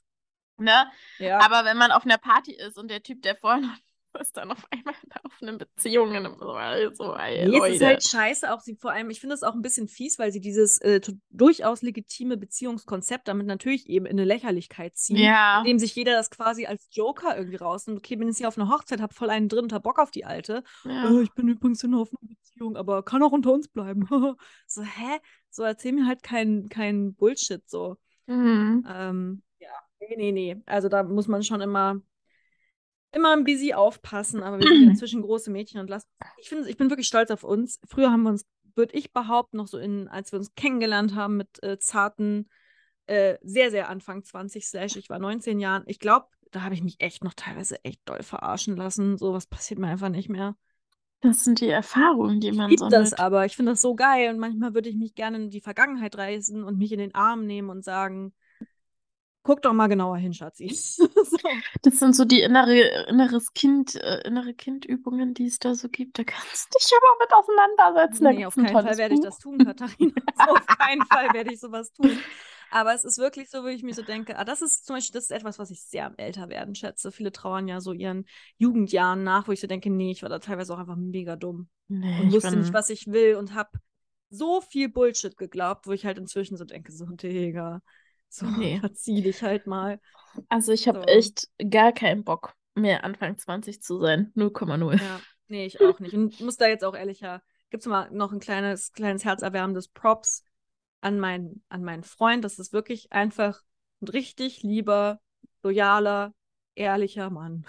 Ne? Ja. Aber wenn man auf einer Party ist und der Typ, der vorher noch ist dann auf einmal (laughs) in einem, so, ey, nee, Leute. es ist halt scheiße, auch sie vor allem, ich finde es auch ein bisschen fies, weil sie dieses äh, durchaus legitime Beziehungskonzept damit natürlich eben in eine Lächerlichkeit ziehen, ja. indem sich jeder das quasi als Joker irgendwie rausnimmt. Okay, bin jetzt hier auf einer Hochzeit, hab voll einen drin und hab Bock auf die Alte. Ja. Äh, ich bin übrigens in einer offenen Beziehung, aber kann auch unter uns bleiben. (laughs) so, hä? So, erzähl mir halt kein, kein Bullshit, so. Mhm. Ähm, Nee, nee, nee. Also da muss man schon immer, immer ein bisschen aufpassen, aber wir sind (clears throat) inzwischen große Mädchen und lassen. Ich finde, ich bin wirklich stolz auf uns. Früher haben wir uns, würde ich behaupten, noch so in, als wir uns kennengelernt haben mit äh, zarten, äh, sehr, sehr Anfang 20 slash, ich war 19 Jahren. Ich glaube, da habe ich mich echt noch teilweise echt doll verarschen lassen. So was passiert mir einfach nicht mehr. Das sind die Erfahrungen, die man ich so das aber. Ich finde das so geil und manchmal würde ich mich gerne in die Vergangenheit reißen und mich in den Arm nehmen und sagen, Guck doch mal genauer hin, Schatzi. (laughs) so. Das sind so die innere, inneres Kind, äh, innere Kindübungen, die es da so gibt. Da kannst du dich aber mit auseinandersetzen. Nee, auf keinen Fall werde ich das tun, Katharina. (laughs) (laughs) auf keinen Fall werde ich sowas tun. Aber es ist wirklich so, wie ich mir so denke, ah, das ist zum Beispiel, das ist etwas, was ich sehr am Älterwerden schätze. Viele trauern ja so ihren Jugendjahren nach, wo ich so denke, nee, ich war da teilweise auch einfach mega dumm. Nee, und wusste bin... nicht, was ich will und habe so viel Bullshit geglaubt, wo ich halt inzwischen so denke, so, Digga, so, (laughs) nee. verzieh dich halt mal. Also ich habe so. echt gar keinen Bock mehr Anfang 20 zu sein. 0,0. Ja, (laughs) nee, ich auch nicht. Und muss da jetzt auch ehrlicher, gibt es mal noch ein kleines, kleines herzerwärmendes Props an, mein, an meinen Freund. Das ist wirklich einfach ein richtig lieber, loyaler, ehrlicher Mann.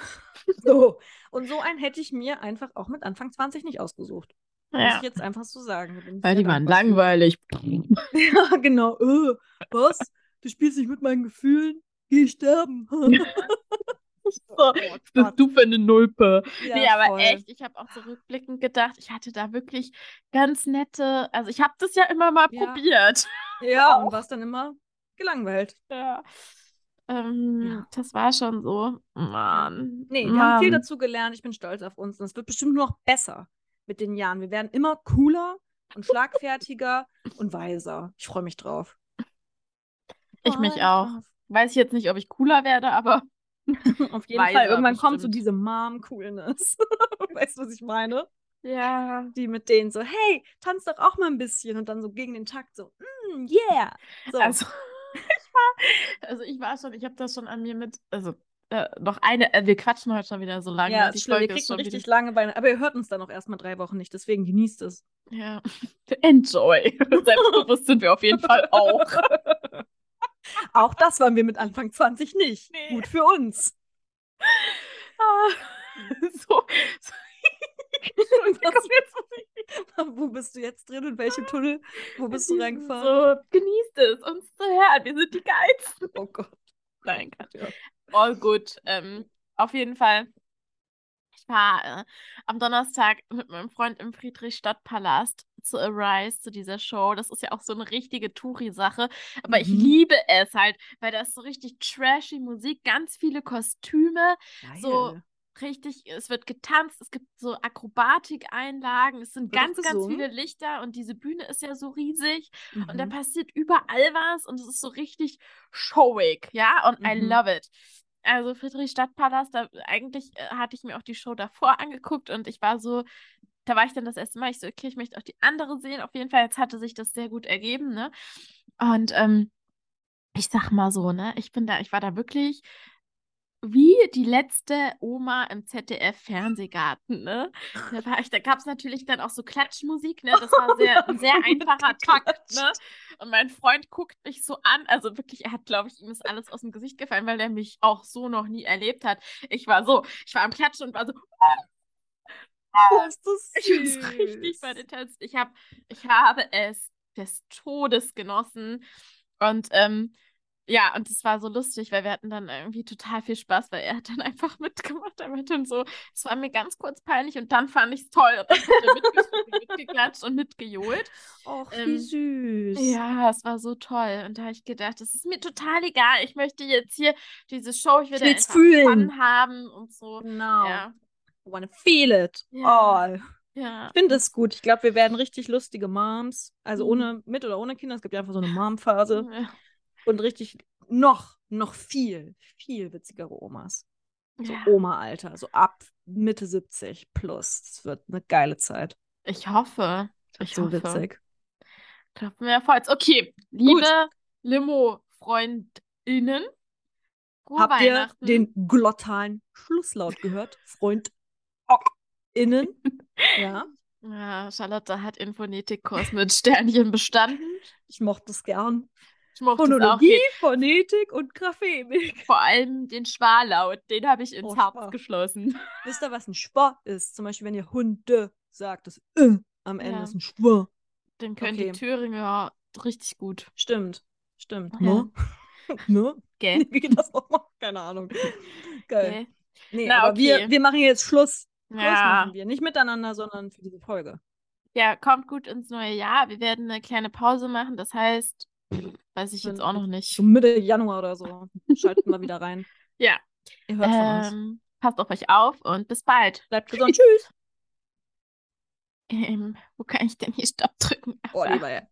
(laughs) so. Und so einen hätte ich mir einfach auch mit Anfang 20 nicht ausgesucht. Ja. Muss ich jetzt einfach so sagen. Weil die waren langweilig. ja, genau. Äh, was? Du spielst nicht mit meinen Gefühlen? Geh sterben. (laughs) (laughs) so, oh, bist du für eine Nulpe? Ja, nee, aber voll. echt, ich habe auch zurückblickend gedacht, ich hatte da wirklich ganz nette, also ich habe das ja immer mal ja. probiert. Ja, (laughs) und warst dann immer gelangweilt. Ja. Ähm, ja. Das war schon so. Mann. Nee, wir Mann. haben viel dazu gelernt. Ich bin stolz auf uns. Und es wird bestimmt nur noch besser mit den Jahren. Wir werden immer cooler und schlagfertiger und weiser. Ich freue mich drauf. Ich mich auch. Weiß ich jetzt nicht, ob ich cooler werde, aber (laughs) Auf jeden Fall. Irgendwann bestimmt. kommt so diese Mom-Coolness. (laughs) weißt du, was ich meine? Ja. Die mit denen so, hey, tanz doch auch mal ein bisschen und dann so gegen den Takt so, mm, yeah. So. Also, (laughs) ich war, also ich war schon, ich habe das schon an mir mit, also äh, noch eine, äh, wir quatschen heute schon wieder so lange. Ja, die Folge wir kriegen richtig wieder... lange Beine, aber ihr hört uns dann auch erstmal drei Wochen nicht, deswegen genießt es. Ja, enjoy. Selbstbewusst sind wir auf jeden Fall auch. Auch das waren wir mit Anfang 20 nicht. Nee. Gut für uns. (laughs) Ah, so. (laughs) so. Wo bist du jetzt drin? In welchem Tunnel? Wo bist du reingefahren? So, genießt es, uns zu hören. Wir sind die Geilsten. Oh Gott. Nein, Gott. Ja. All gut. Ähm, auf jeden Fall war äh, am Donnerstag mit meinem Freund im Friedrichstadtpalast zu Arise, zu dieser Show. Das ist ja auch so eine richtige Touri-Sache. Aber mhm. ich liebe es halt, weil da ist so richtig trashy Musik, ganz viele Kostüme, Geil. so richtig, es wird getanzt, es gibt so Akrobatikeinlagen, es sind wird ganz, ganz viele Lichter und diese Bühne ist ja so riesig mhm. und da mhm. passiert überall was und es ist so richtig showig, ja, und mhm. I love it. Also Friedrichstadtpalast, da eigentlich äh, hatte ich mir auch die Show davor (laughs) angeguckt und ich war so, da war ich dann das erste Mal, ich so, okay, ich möchte auch die andere sehen. Auf jeden Fall, jetzt hatte sich das sehr gut ergeben, ne? Und ähm, ich sag mal so, ne, ich bin da, ich war da wirklich wie die letzte Oma im ZDF-Fernsehgarten, ne? (laughs) Da, da gab es natürlich dann auch so Klatschmusik, ne? Das war sehr, ein (laughs) sehr einfacher Takt, ne? Und mein Freund guckt mich so an, also wirklich, er hat, glaube ich, ihm ist alles aus dem Gesicht gefallen, weil er mich auch so noch nie erlebt hat. Ich war so, ich war am Klatschen und war so, oh, ist das süß. Ich so richtig Tanz. Ich, hab, ich habe es des Todes genossen und ähm, ja, und es war so lustig, weil wir hatten dann irgendwie total viel Spaß, weil er hat dann (laughs) einfach mitgemacht. Er meinte dann so, es war mir ganz kurz peinlich und dann fand ich es toll. Und dann hat er (laughs) mitgeklatscht und mitgejohlt. Och, ähm, wie süß. Ja, es war so toll. Und da habe ich gedacht, das ist mir total egal. Ich möchte jetzt hier diese Show, ich will ich einfach fühlen. Fun haben und so. Genau. Ja. I wanna feel it ja. all. Ja. Ich finde es gut. Ich glaube, wir werden richtig lustige Moms. Also mhm. ohne, mit oder ohne Kinder. Es gibt ja einfach so eine Mom-Phase. Ja und richtig noch, noch viel, viel witzigere Omas. So ja. Oma-Alter, so ab Mitte 70 plus. Es wird eine geile Zeit. Ich hoffe. Ich so hoffe. witzig. Klopfen wir Erfolg. Okay, liebe Limo-FreundInnen. Habt ihr den glottalen Schlusslaut gehört? FreundInnen? (laughs) ja. Ja, Charlotte hat in Phonetikkurs mit Sternchen bestanden. Ich mochte es gern. Ich mochte Phonologie. Phonetik und Graphenik. Vor allem den Schwarlaut, den habe ich ins oh, Herz geschlossen. (laughs) Wisst ihr, was ein Spar ist? Zum Beispiel, wenn ihr Hunde sagt, das äh, am Ende ja. ist ein Spar. Den können okay. die Thüringer richtig gut. Stimmt, stimmt. Ja. Ne? (laughs) ne? Okay. Wie geht das nochmal? Keine Ahnung. Geil. Okay. Nee, Na, aber okay. wir, wir machen jetzt Schluss. Schluss ja. machen wir. Nicht miteinander, sondern für diese Folge. Ja, kommt gut ins neue Jahr. Wir werden eine kleine Pause machen. Das heißt, Weiß ich jetzt auch noch nicht. So Mitte Januar oder so. Schalten wir wieder rein. (laughs) Ja. Ihr hört von uns. Ähm, passt auf euch auf und bis bald. Bleibt gesund. Tschüss. (laughs) Ähm, wo kann ich denn hier Stopp drücken? Oh, lieber ja.